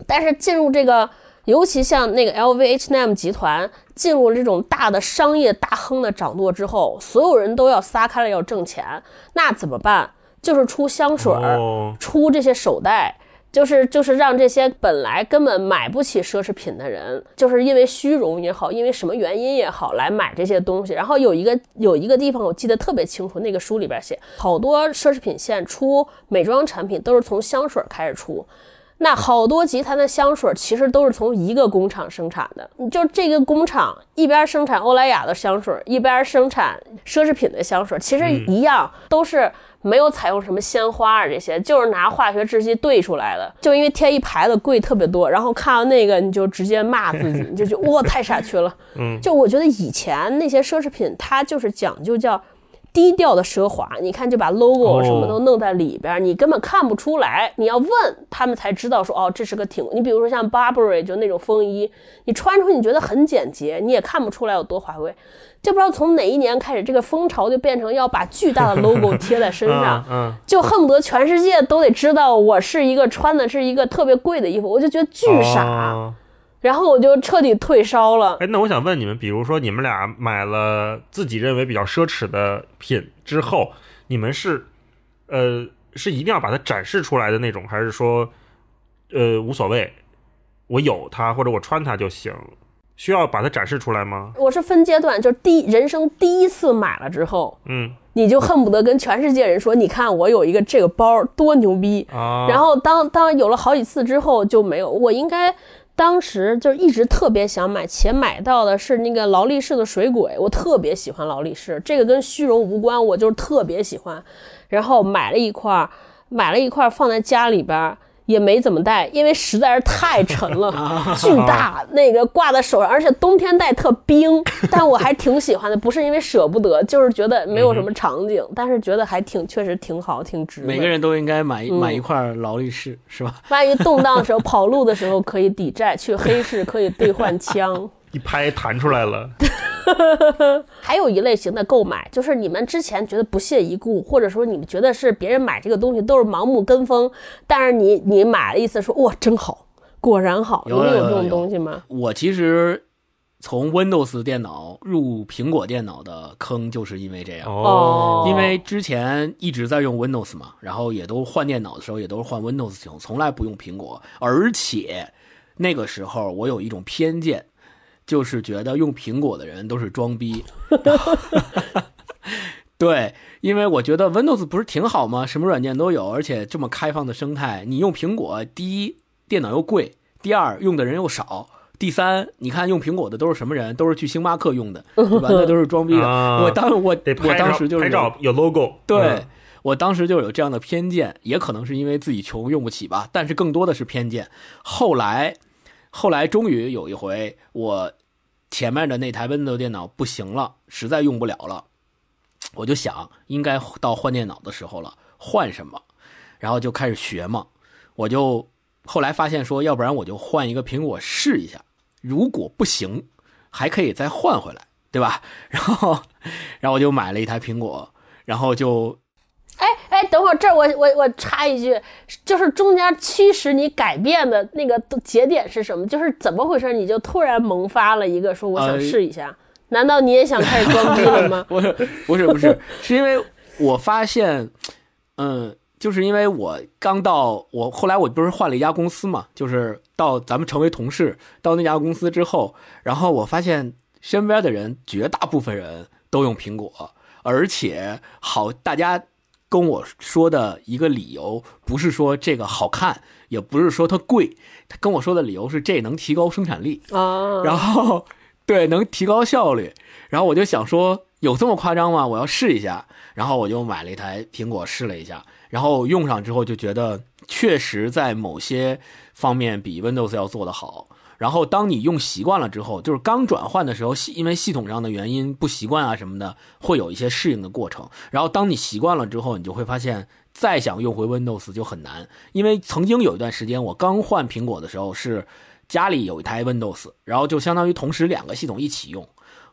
但是进入这个，尤其像那个 LVMH&M 集团进入这种大的商业大亨的掌舵之后，所有人都要撒开了要挣钱，那怎么办？就是出香水儿，哦出这些手袋。就是就是让这些本来根本买不起奢侈品的人，就是因为虚荣也好，因为什么原因也好，来买这些东西。然后有一个有一个地方我记得特别清楚，那个书里边写，好多奢侈品线出美妆产品都是从香水开始出。那好多集团的香水其实都是从一个工厂生产的，就这个工厂一边生产欧莱雅的香水，一边生产奢侈品的香水，其实一样，都是没有采用什么鲜花啊这些，就是拿化学制剂兑出来的。就因为贴一牌子贵特别多，然后看到那个你就直接骂自己，你就觉得哇太傻缺了。嗯，就我觉得以前那些奢侈品，它就是讲究叫低调的奢华，你看就把 logo 哦什么都弄在里边儿，你根本看不出来。你要问他们才知道说哦，这是个挺。你比如说像 Burberry 就那种风衣，你穿出去你觉得很简洁，你也看不出来有多华贵。就不知道从哪一年开始，这个风潮就变成要把巨大的 logo 贴在身上，嗯，就恨不得全世界都得知道我是一个穿的是一个特别贵的衣服，我就觉得巨傻。哦然后我就彻底退烧了。哎，那我想问你们，比如说你们俩买了自己认为比较奢侈的品之后，你们是呃是一定要把它展示出来的那种，还是说呃无所谓，我有它或者我穿它就行？需要把它展示出来吗？我是分阶段，就是第一人生第一次买了之后，嗯你就恨不得跟全世界人说，你看我有一个这个包多牛逼。啊，然后当当有了好几次之后就没有，我应该当时就一直特别想买，且买到的是那个劳力士的水鬼，我特别喜欢劳力士，这个跟虚荣无关，我就是特别喜欢。然后买了一块，买了一块放在家里边儿。也没怎么戴，因为实在是太沉了，巨大，那个挂在手上，而且冬天戴特冰。但我还挺喜欢的，不是因为舍不得，就是觉得没有什么场景，但是觉得还挺，确实挺好，挺值。每个人都应该买买一块劳力士，是吧？万一动荡的时候、跑路的时候可以抵债，去黑市可以兑换枪。一拍弹出来了，还有一类型的购买，就是你们之前觉得不屑一顾，或者说你们觉得是别人买这个东西都是盲目跟风，但是你你买了一次说哇真好，果然好，有们有这种东西吗？我其实从 Windows 电脑入苹果电脑的坑，就是因为这样。哦因为之前一直在用 Windows 嘛，然后也都换电脑的时候也都是换 Windows 系统，从来不用苹果。而且那个时候我有一种偏见，就是觉得用苹果的人都是装逼。对，因为我觉得 Windows 不是挺好吗？什么软件都有，而且这么开放的生态，你用苹果，第一电脑又贵，第二用的人又少。第三，你看用苹果的都是什么人？都是去星巴克用的，对吧？那都是装逼的。啊我当我我当时就是有拍照有 logo，对、嗯我当时就有这样的偏见，也可能是因为自己穷用不起吧，但是更多的是偏见。后来，后来终于有一回，我前面的那台 Windows 电脑不行了，实在用不了了，我就想应该到换电脑的时候了，换什么？然后就开始学嘛，我就后来发现说，要不然我就换一个苹果试一下，如果不行，还可以再换回来，对吧？然后，然后我就买了一台苹果，然后就哎哎，等会儿这儿我我我插一句，就是中间驱使你改变的那个节点是什么？就是怎么回事？你就突然萌发了一个说我想呃试一下。难道你也想开始装逼了吗？不是不是不是，是因为我发现，嗯，就是因为我刚到我后来我不是换了一家公司嘛，就是到咱们成为同事，到那家公司之后，然后我发现身边的人绝大部分人都用苹果，而且好，大家跟我说的一个理由不是说这个好看，也不是说它贵，他跟我说的理由是这能提高生产力。啊，然后对能提高效率，然后我就想说有这么夸张吗？我要试一下，然后我就买了一台苹果试了一下，然后用上之后就觉得确实在某些方面比 Windows 要做得好。然后当你用习惯了之后，就是刚转换的时候，因为系统上的原因不习惯啊什么的，会有一些适应的过程。然后当你习惯了之后，你就会发现再想用回 Windows 就很难，因为曾经有一段时间我刚换苹果的时候是家里有一台 Windows，然后就相当于同时两个系统一起用。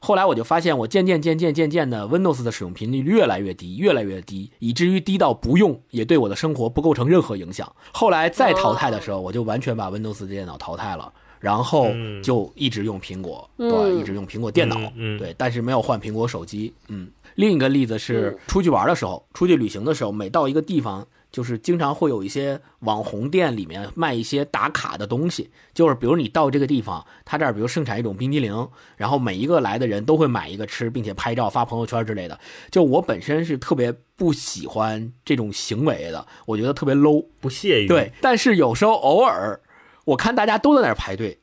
后来我就发现，我渐渐渐渐渐渐的，Windows 的使用频率越来越低，越来越低，以至于低到不用也对我的生活不构成任何影响。后来再淘汰的时候，我就完全把 Windows 的电脑淘汰了，然后嗯就一直用苹果，嗯对，一直用苹果电脑，对，但是没有换苹果手机。嗯，另一个例子是出去玩的时候，出去旅行的时候，每到一个地方，就是经常会有一些网红店里面卖一些打卡的东西，就是比如你到这个地方，他这儿比如盛产一种冰激凌，然后每一个来的人都会买一个吃，并且拍照发朋友圈之类的。就我本身是特别不喜欢这种行为的，我觉得特别 low。不屑于对，但是有时候偶尔，我看大家都在那儿排队，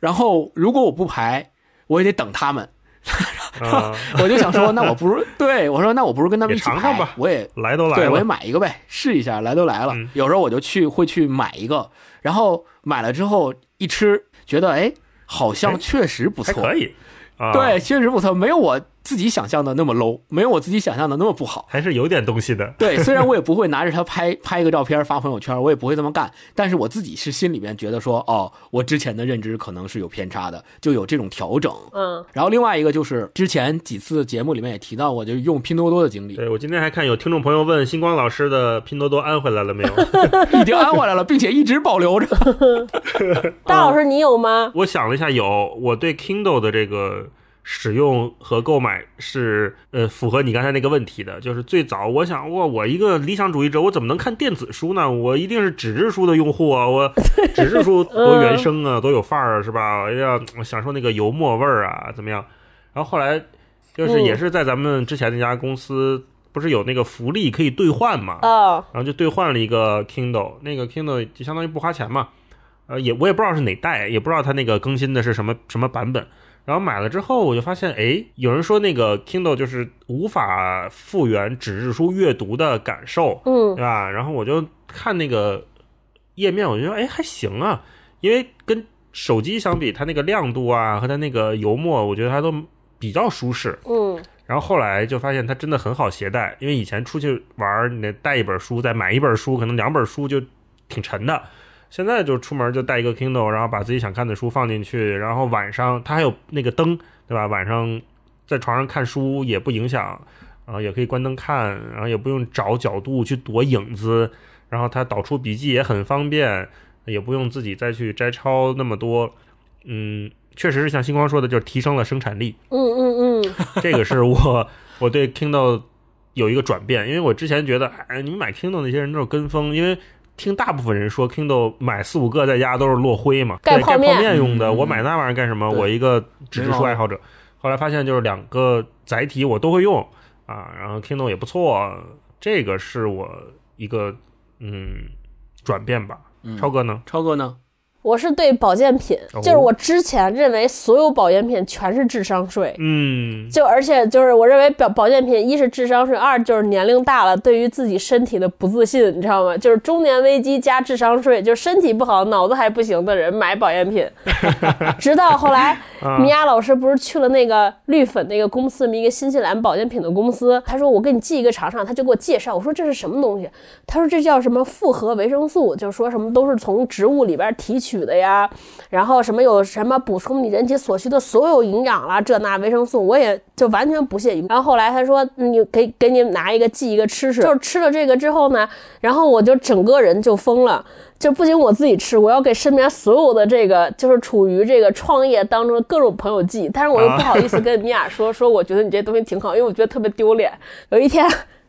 然后如果我不排，我也得等他们。啊，我就想说，那我不如 对我说，那我不如跟他们一起排吧我也来都来对，我也，买一个呗，试一下，来都来了。嗯有时候我就去会去买一个，然后买了之后一吃，觉得哎，好像哎确实不错，可以啊，对，，确实不错，没有我自己想象的那么 low，没有我自己想象的那么不好。还是有点东西的。对，虽然我也不会拿着它拍拍一个照片发朋友圈，我也不会这么干，但是我自己是心里面觉得说，哦，我之前的认知可能是有偏差的，就有这种调整。嗯，然后另外一个就是之前几次节目里面也提到过，就是用拼多多的经历，对我今天还看有听众朋友问星光老师的拼多多安回来了没有？已经安回来了，并且一直保留着。大老师你有吗？我想了一下，有我对 Kindle 的这个使用和购买是呃符合你刚才那个问题的。就是最早我想，哇，我一个理想主义者，我怎么能看电子书呢？我一定是纸质书的用户啊！我 纸质书多原生啊，多有范儿啊，是吧？我要享受那个油墨味儿啊，怎么样？然后后来就是嗯也是在咱们之前那家公司，不是有那个福利可以兑换嘛？哦，然后就兑换了一个 Kindle，那个 Kindle 就相当于不花钱嘛，呃，也我也不知道是哪代，也不知道它那个更新的是什么什么版本。然后买了之后，我就发现，哎，有人说那个 Kindle 就是无法复原纸质书阅读的感受，嗯对吧？然后我就看那个页面，我觉得哎还行啊，因为跟手机相比，它那个亮度啊和它那个油墨，我觉得它都比较舒适。嗯然后后来就发现它真的很好携带，因为以前出去玩儿，你得带一本书，再买一本书，可能两本书就挺沉的。现在就出门就带一个 Kindle，然后把自己想看的书放进去，然后晚上它还有那个灯，对吧？晚上在床上看书也不影响，然后也可以关灯看，然后也不用找角度去躲影子，然后它导出笔记也很方便，也不用自己再去摘抄那么多。嗯，确实是像星光说的，就是提升了生产力。嗯嗯嗯，这个是我 我对 Kindle 有一个转变，因为我之前觉得，哎，你们买 Kindle 那些人都是跟风，因为听大部分人说 Kindle 买四五个在家都是落灰嘛，对，盖盖泡面泡面用的，嗯我买那玩意儿干什么？我一个纸质书爱好者，后来发现就是两个载体我都会用啊，然后 Kindle 也不错，这个是我一个嗯转变吧。超哥呢？超哥呢？我是对保健品，哦就是我之前认为所有保健品全是智商税。嗯，就而且就是我认为保保健品，一是智商税，二就是年龄大了对于自己身体的不自信，你知道吗？就是中年危机加智商税，就是身体不好、脑子还不行的人买保健品。直到后来，啊米娅老师不是去了那个绿粉那个公司，一个新西兰保健品的公司，他说我给你寄一个尝尝，他就给我介绍，我说这是什么东西？他说这叫什么复合维生素，就是说什么都是从植物里边提取取的呀，然后什么有什么补充你人体所需的所有营养啦，这那维生素，我也就完全不屑一顾。然后后来他说你给给你拿一个寄一个吃吃，就是吃了这个之后呢，然后我就整个人就疯了。就不仅我自己吃，我要给身边所有的这个就是处于这个创业当中的各种朋友寄，但是我又不好意思跟米娅说，说我觉得你这东西挺好，因为我觉得特别丢脸。有一天，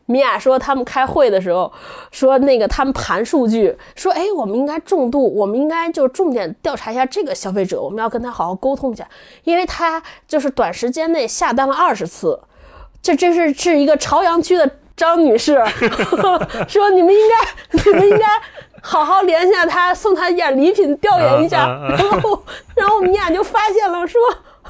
米娅说他们开会的时候，说那个他们盘数据，说哎，我们应该重度，我们应该就重点调查一下这个消费者，我们要跟他好好沟通一下，因为他就是短时间内下单了二十次，这这是是一个朝阳区的张女士说你们应该你们应该。好好联系下他，送他一点礼品，调研一下。啊啊啊然后，然后我们俩就发现了，说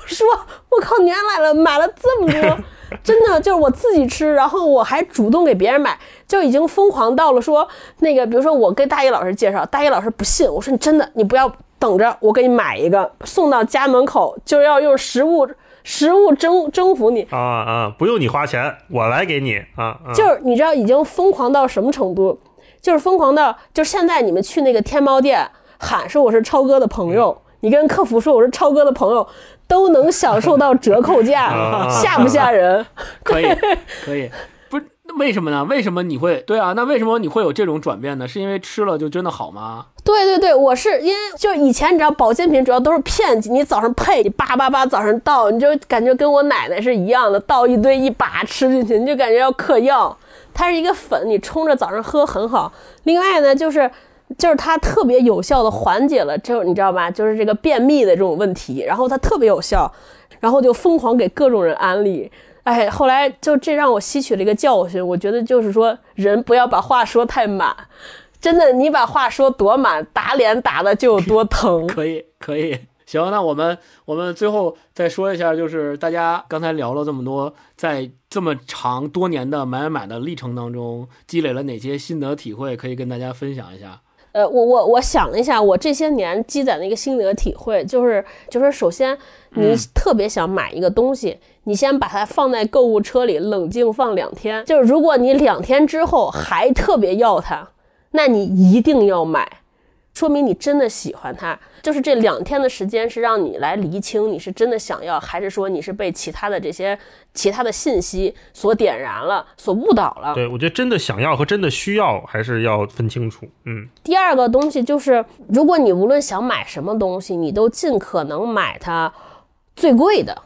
说，我靠，年来了，买了这么多，真的就是我自己吃，然后我还主动给别人买，就已经疯狂到了说那个，比如说我跟大一老师介绍，大一老师不信，我说你真的，你不要等着，我给你买一个，送到家门口，就要用食物食物征征服你。啊啊，不用你花钱，我来给你啊啊，就是你知道已经疯狂到什么程度？就是疯狂到，就是现在你们去那个天猫店喊说我是超哥的朋友，你跟客服说我是超哥的朋友，都能享受到折扣价 啊，吓不吓人？可以，可以。不是那为什么呢？为什么你会对啊？那为什么你会有这种转变呢？是因为吃了就真的好吗？对对对，我是因为就以前你知道保健品主要都是骗你，你早上配，你叭叭叭早上倒，你就感觉跟我奶奶是一样的，倒一堆一把吃进去，你就感觉要嗑药。它是一个粉，你冲着早上喝很好。另外呢，就是就是它特别有效的缓解了，就你知道吧，就是这个便秘的这种问题，然后它特别有效，然后就疯狂给各种人安利。哎，后来就这让我吸取了一个教训，我觉得就是说人不要把话说太满，真的，你把话说多满，打脸打的就有多疼。可以，可以。行，那我们我们最后再说一下，就是大家刚才聊了这么多，在这么长多年的买买买的历程当中，积累了哪些心得体会，可以跟大家分享一下。呃，我我我想了一下，我这些年积攒的一个心得体会，就是就是首先你特别想买一个东西，你先把它放在购物车里冷静放两天，就是如果你两天之后还特别要它，那你一定要买。说明你真的喜欢他，就是这两天的时间是让你来厘清你是真的想要，还是说你是被其他的这些其他的信息所点燃了，所误导了。对我觉得真的想要和真的需要还是要分清楚。嗯，第二个东西就是，如果你无论想买什么东西，你都尽可能买它最贵的。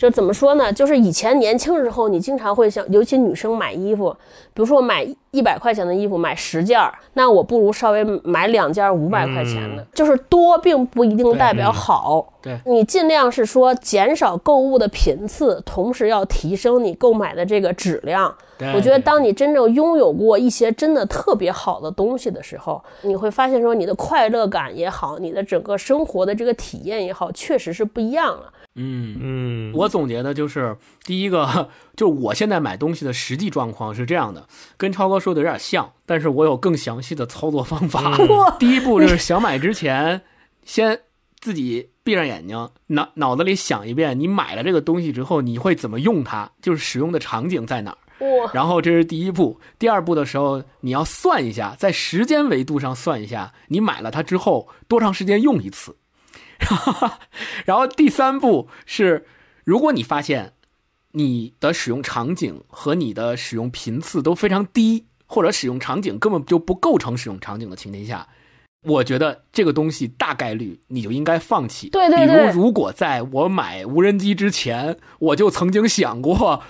就怎么说呢？就是以前年轻时候，你经常会想，尤其女生买衣服，比如说我买一百块钱的衣服，买十件儿，那我不如稍微买两件五百块钱的。就是多并不一定代表好。对你尽量是说减少购物的频次，同时要提升你购买的这个质量。我觉得当你真正拥有过一些真的特别好的东西的时候，你会发现说你的快乐感也好，你的整个生活的这个体验也好，确实是不一样了。嗯嗯，我总结的就是，第一个，就我现在买东西的实际状况是这样的，跟超哥说的有点像，但是我有更详细的操作方法。第一步就是想买之前，先自己闭上眼睛，脑脑子里想一遍，你买了这个东西之后，你会怎么用它，就是使用的场景在哪儿。然后这是第一步，第二步的时候，你要算一下，在时间维度上算一下，你买了它之后多长时间用一次。然后第三步是，如果你发现你的使用场景和你的使用频次都非常低，或者使用场景根本就不构成使用场景的情况下，我觉得这个东西大概率你就应该放弃。对对对比如，如果在我买无人机之前，我就曾经想过，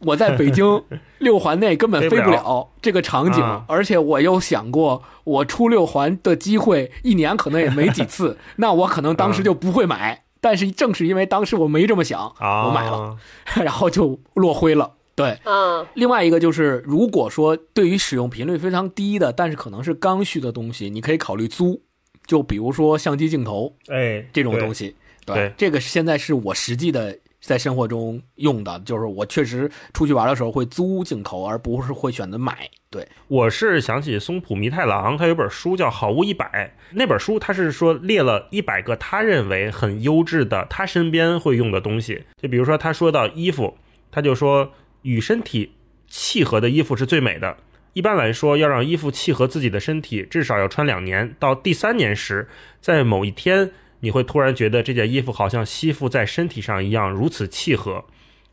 我在北京 六环内根本飞不了这个场景，啊而且我又想过，我出六环的机会一年可能也没几次，那我可能当时就不会买。但是正是因为当时我没这么想，啊，我买了，然后就落灰了。对，嗯，另外一个就是，如果说对于使用频率非常低的，但是可能是刚需的东西，你可以考虑租，就比如说相机镜头哎，这种东西。对这个是现在是我实际的在生活中用的，就是我确实出去玩的时候会租镜头，而不是会选择买。对，我是想起松浦弥太郎，他有本书叫《好物一百》，那本书他是说列了一百个他认为很优质的他身边会用的东西，就比如说他说到衣服，他就说与身体契合的衣服是最美的，一般来说，要让衣服契合自己的身体，至少要穿两年。到第三年时，在某一天，你会突然觉得这件衣服好像吸附在身体上一样，如此契合。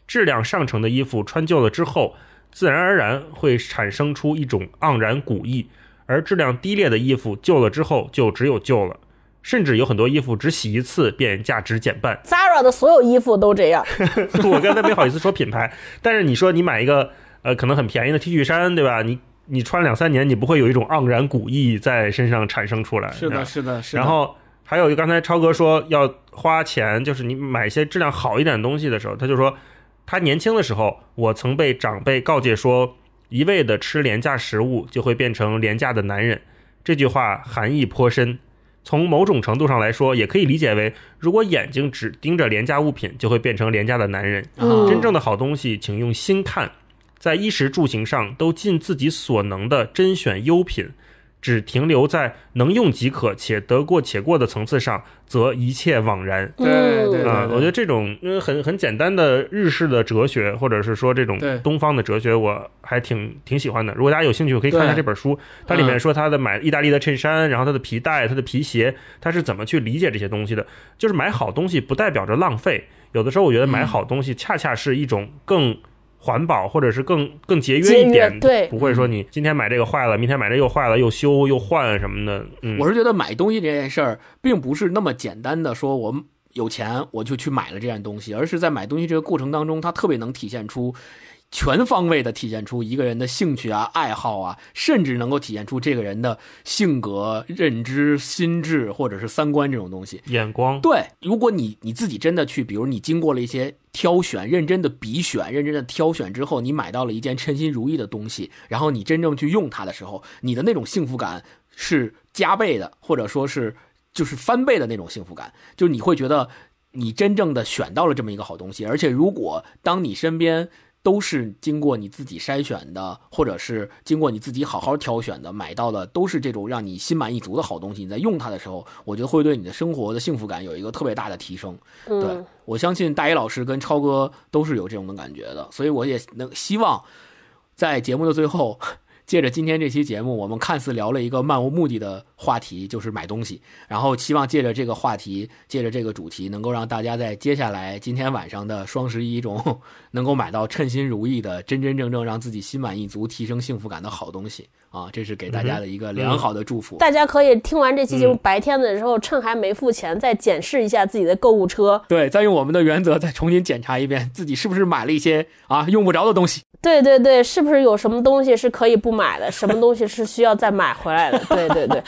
质量上乘的衣服穿旧了之后，自然而然会产生出一种盎然古意；而质量低劣的衣服旧了之后，就只有旧了。甚至有很多衣服只洗一次便价值减半。Zara 的所有衣服都这样，我刚才没好意思说品牌，但是你说你买一个呃可能很便宜的 T 恤衫，对吧？你你穿两三年，你不会有一种盎然古意在身上产生出来。是的，是的，是的。然后还有刚才超哥说要花钱，就是你买一些质量好一点的东西的时候，他就说他年轻的时候，我曾被长辈告诫说，一味的吃廉价食物就会变成廉价的男人。这句话含义颇深。从某种程度上来说，也可以理解为，如果眼睛只盯着廉价物品，就会变成廉价的男人。嗯真正的好东西，请用心看，在衣食住行上都尽自己所能的甄选优品，只停留在能用即可且得过且过的层次上，则一切枉然。对对对啊、我觉得这种因为很很简单的日式的哲学，或者是说这种东方的哲学，我还挺挺喜欢的。如果大家有兴趣，可以看一下这本书，它里面说他的买意大利的衬衫，然后他的皮带、他的皮鞋，他是怎么去理解这些东西的。就是买好东西不代表着浪费，有的时候我觉得买好东西恰恰是一种更。环保或者是更更节约一点，对不会说你今天买这个坏了，明天买这又坏了，又修又换什么的。嗯，我是觉得买东西这件事儿，并不是那么简单的说我有钱我就去买了这件东西，而是在买东西这个过程当中，它特别能体现出。全方位的体现出一个人的兴趣啊、爱好啊，甚至能够体现出这个人的性格、认知、心智或者是三观这种东西。眼光，对，如果你你自己真的去，比如你经过了一些挑选、认真的比选、认真的挑选之后，你买到了一件称心如意的东西，然后你真正去用它的时候，你的那种幸福感是加倍的，或者说是就是翻倍的那种幸福感，就是你会觉得你真正的选到了这么一个好东西，而且如果当你身边。都是经过你自己筛选的，或者是经过你自己好好挑选的，买到的都是这种让你心满意足的好东西。你在用它的时候，我觉得会对你的生活的幸福感有一个特别大的提升。对嗯，我相信大一老师跟超哥都是有这种的感觉的，所以我也能希望在节目的最后，借着今天这期节目，我们看似聊了一个漫无目的的话题，就是买东西，然后希望借着这个话题，借着这个主题，能够让大家在接下来今天晚上的双十一中，能够买到称心如意的、真真正正让自己心满意足、提升幸福感的好东西啊！这是给大家的一个良好的祝福。大家可以听完这期节目，嗯白天的时候趁还没付钱，再检视一下自己的购物车。对，再用我们的原则再重新检查一遍，自己是不是买了一些啊用不着的东西。对对对，是不是有什么东西是可以不买的，什么东西是需要再买回来的？对 对对，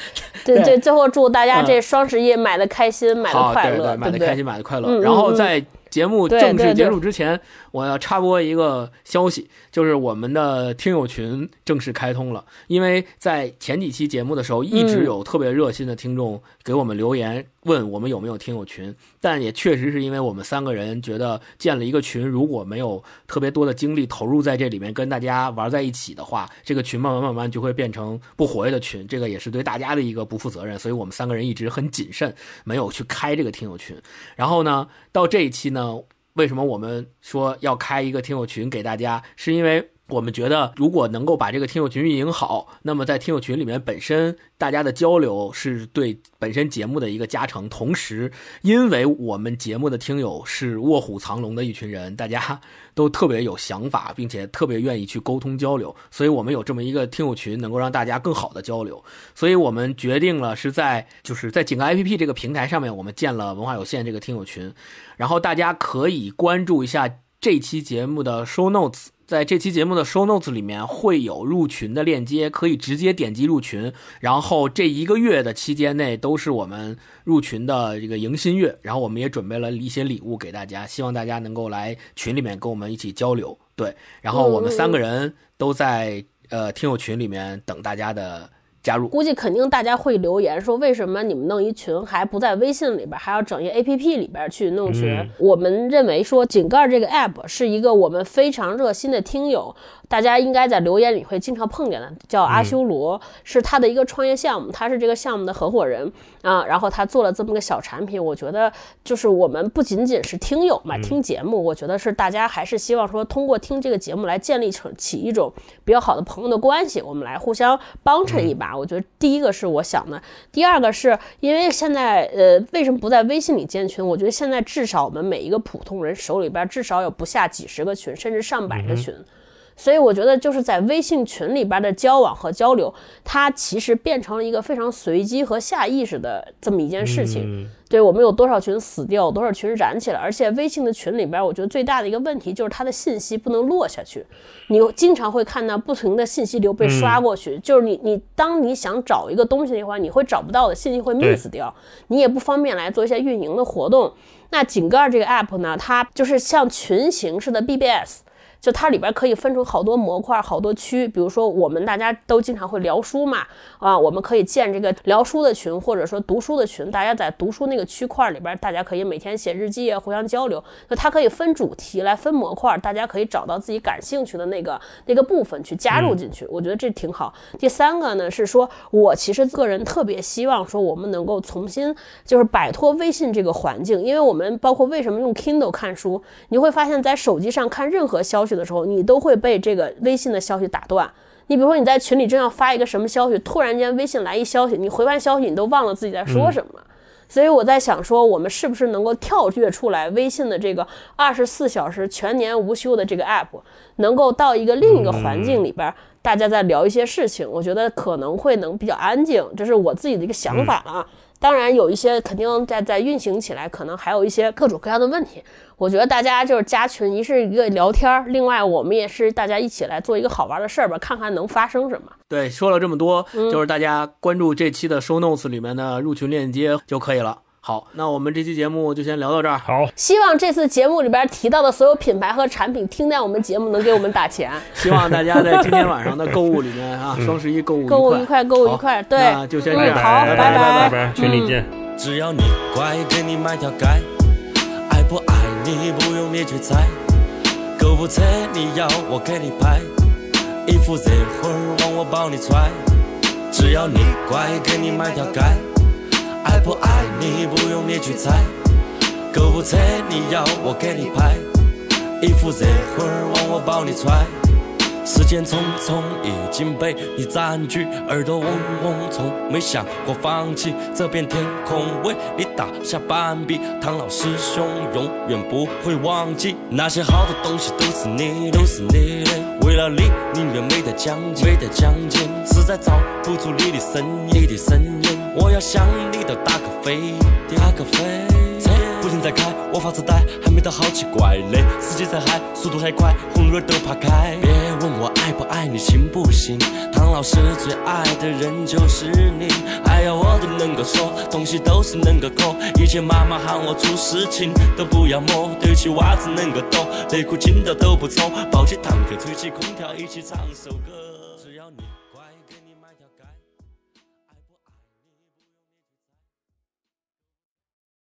对对 对，最后祝大家嗯这双十一买的开心，买的，快乐，买的开心，？买的快乐。然后嗯在节目正式结束之前，我要插播一个消息，就是我们的听友群正式开通了。因为在前几期节目的时候，一直有特别热心的听众给我们留言，问我们有没有听友群。但也确实是因为我们三个人觉得建了一个群，如果没有特别多的精力投入在这里面跟大家玩在一起的话，这个群慢慢慢慢就会变成不活跃的群，这个也是对大家的一个不负责任。所以我们三个人一直很谨慎，没有去开这个听友群。然后呢，到这一期呢，为什么我们说要开一个听友群给大家？是因为我们觉得，如果能够把这个听友群运营好，那么在听友群里面本身大家的交流是对本身节目的一个加成。同时，因为我们节目的听友是卧虎藏龙的一群人，大家都特别有想法，并且特别愿意去沟通交流，所以我们有这么一个听友群，能够让大家更好的交流。所以我们决定了是在就是在井盖 APP 这个平台上面，我们建了文化有限这个听友群，然后大家可以关注一下这期节目的 show notes。在这期节目的 show notes 里面会有入群的链接，可以直接点击入群。然后这一个月的期间内都是我们入群的这个迎新月，然后我们也准备了一些礼物给大家，希望大家能够来群里面跟我们一起交流。对，然后我们三个人都在呃听友群里面等大家的加入。估计肯定大家会留言说，为什么你们弄一群还不在微信里边，还要整一 A P P 里边去弄群？嗯我们认为说，井盖这个 App 是一个我们非常热心的听友大家应该在留言里会经常碰见的，叫阿修罗，是他的一个创业项目，他是这个项目的合伙人啊。然后他做了这么个小产品，我觉得就是我们不仅仅是听友嘛，听节目，我觉得是大家还是希望说通过听这个节目来建立成起一种比较好的朋友的关系，我们来互相帮衬一把。我觉得第一个是我想的，第二个是因为现在呃为什么不在微信里建群？我觉得现在至少我们每一个普通人手里边至少有不下几十个群，甚至上百个群。所以我觉得就是在微信群里边的交往和交流，它其实变成了一个非常随机和下意识的这么一件事情。嗯对我们有多少群死掉，多少群燃起来，而且微信的群里边，我觉得最大的一个问题就是它的信息不能落下去。你经常会看到不停的信息流被刷过去，就是你你当你想找一个东西的话，你会找不到的信息会 miss 掉，你也不方便来做一些运营的活动。那井盖这个 app 呢，它就是像群形式的 BBS。就它里边可以分成好多模块、好多区，比如说我们大家都经常会聊书嘛，啊，我们可以建这个聊书的群，或者说读书的群，大家在读书那个区块里边，大家可以每天写日记啊，互相交流。那它可以分主题来分模块，大家可以找到自己感兴趣的那个那个部分去加入进去，我觉得这挺好。第三个呢是说，我其实个人特别希望说，我们能够重新就是摆脱微信这个环境，因为我们包括为什么用 Kindle 看书，你会发现在手机上看任何消息的时候，你都会被这个微信的消息打断。你比如说你在群里正要发一个什么消息，突然间微信来一消息，你回完消息你都忘了自己在说什么。所以我在想说，我们是不是能够跳跃出来微信的这个二十四小时全年无休的这个 app，能够到一个另一个环境里边，大家在聊一些事情，我觉得可能会能比较安静，这是我自己的一个想法了啊。当然有一些肯定在在运行起来，可能还有一些各种各样的问题。我觉得大家就是加群，一是一个聊天儿，另外我们也是大家一起来做一个好玩的事儿吧，看看能发生什么。对，说了这么多，嗯就是大家关注这期的 show notes 里面的入群链接就可以了。好，那我们这期节目就先聊到这儿。好，希望这次节目里边提到的所有品牌和产品，听在我们节目能给我们打钱，希望大家在今天晚上的购物里面啊，双十一购物购物愉快，购物愉快。对，那就先这样，嗯好拜拜拜群里见。只要你乖，给你买条街。爱不爱你不用你去猜，购物车你要我给你拍，衣服这会儿往我包里揣。只要你乖，给你买条街。爱不爱你不用你去猜，购物车你要我给你拍，衣服热乎往我包里揣。时间匆匆已经被你占据，耳朵嗡嗡，从没想过放弃这片天空，为你打下半壁。唐老师兄永远不会忘记那些好的东西都是你，都是你的。为了你，宁愿没得奖金，没得奖金，实在找不出你的身影，你的身影。我要向你都打个飞，打个飞。车不停在开，我发着呆，还没到好奇怪嘞。司机在嗨，速度还快，红绿灯都怕开。别问我爱不爱你，行不行？唐老师最爱的人就是你。哎呀我都能够说，东西都是能够抠。以前妈妈喊我出事情都不要摸，对起袜子能够抖，内裤紧到都不抽，抱起坦克，吹起空调，一起唱首歌。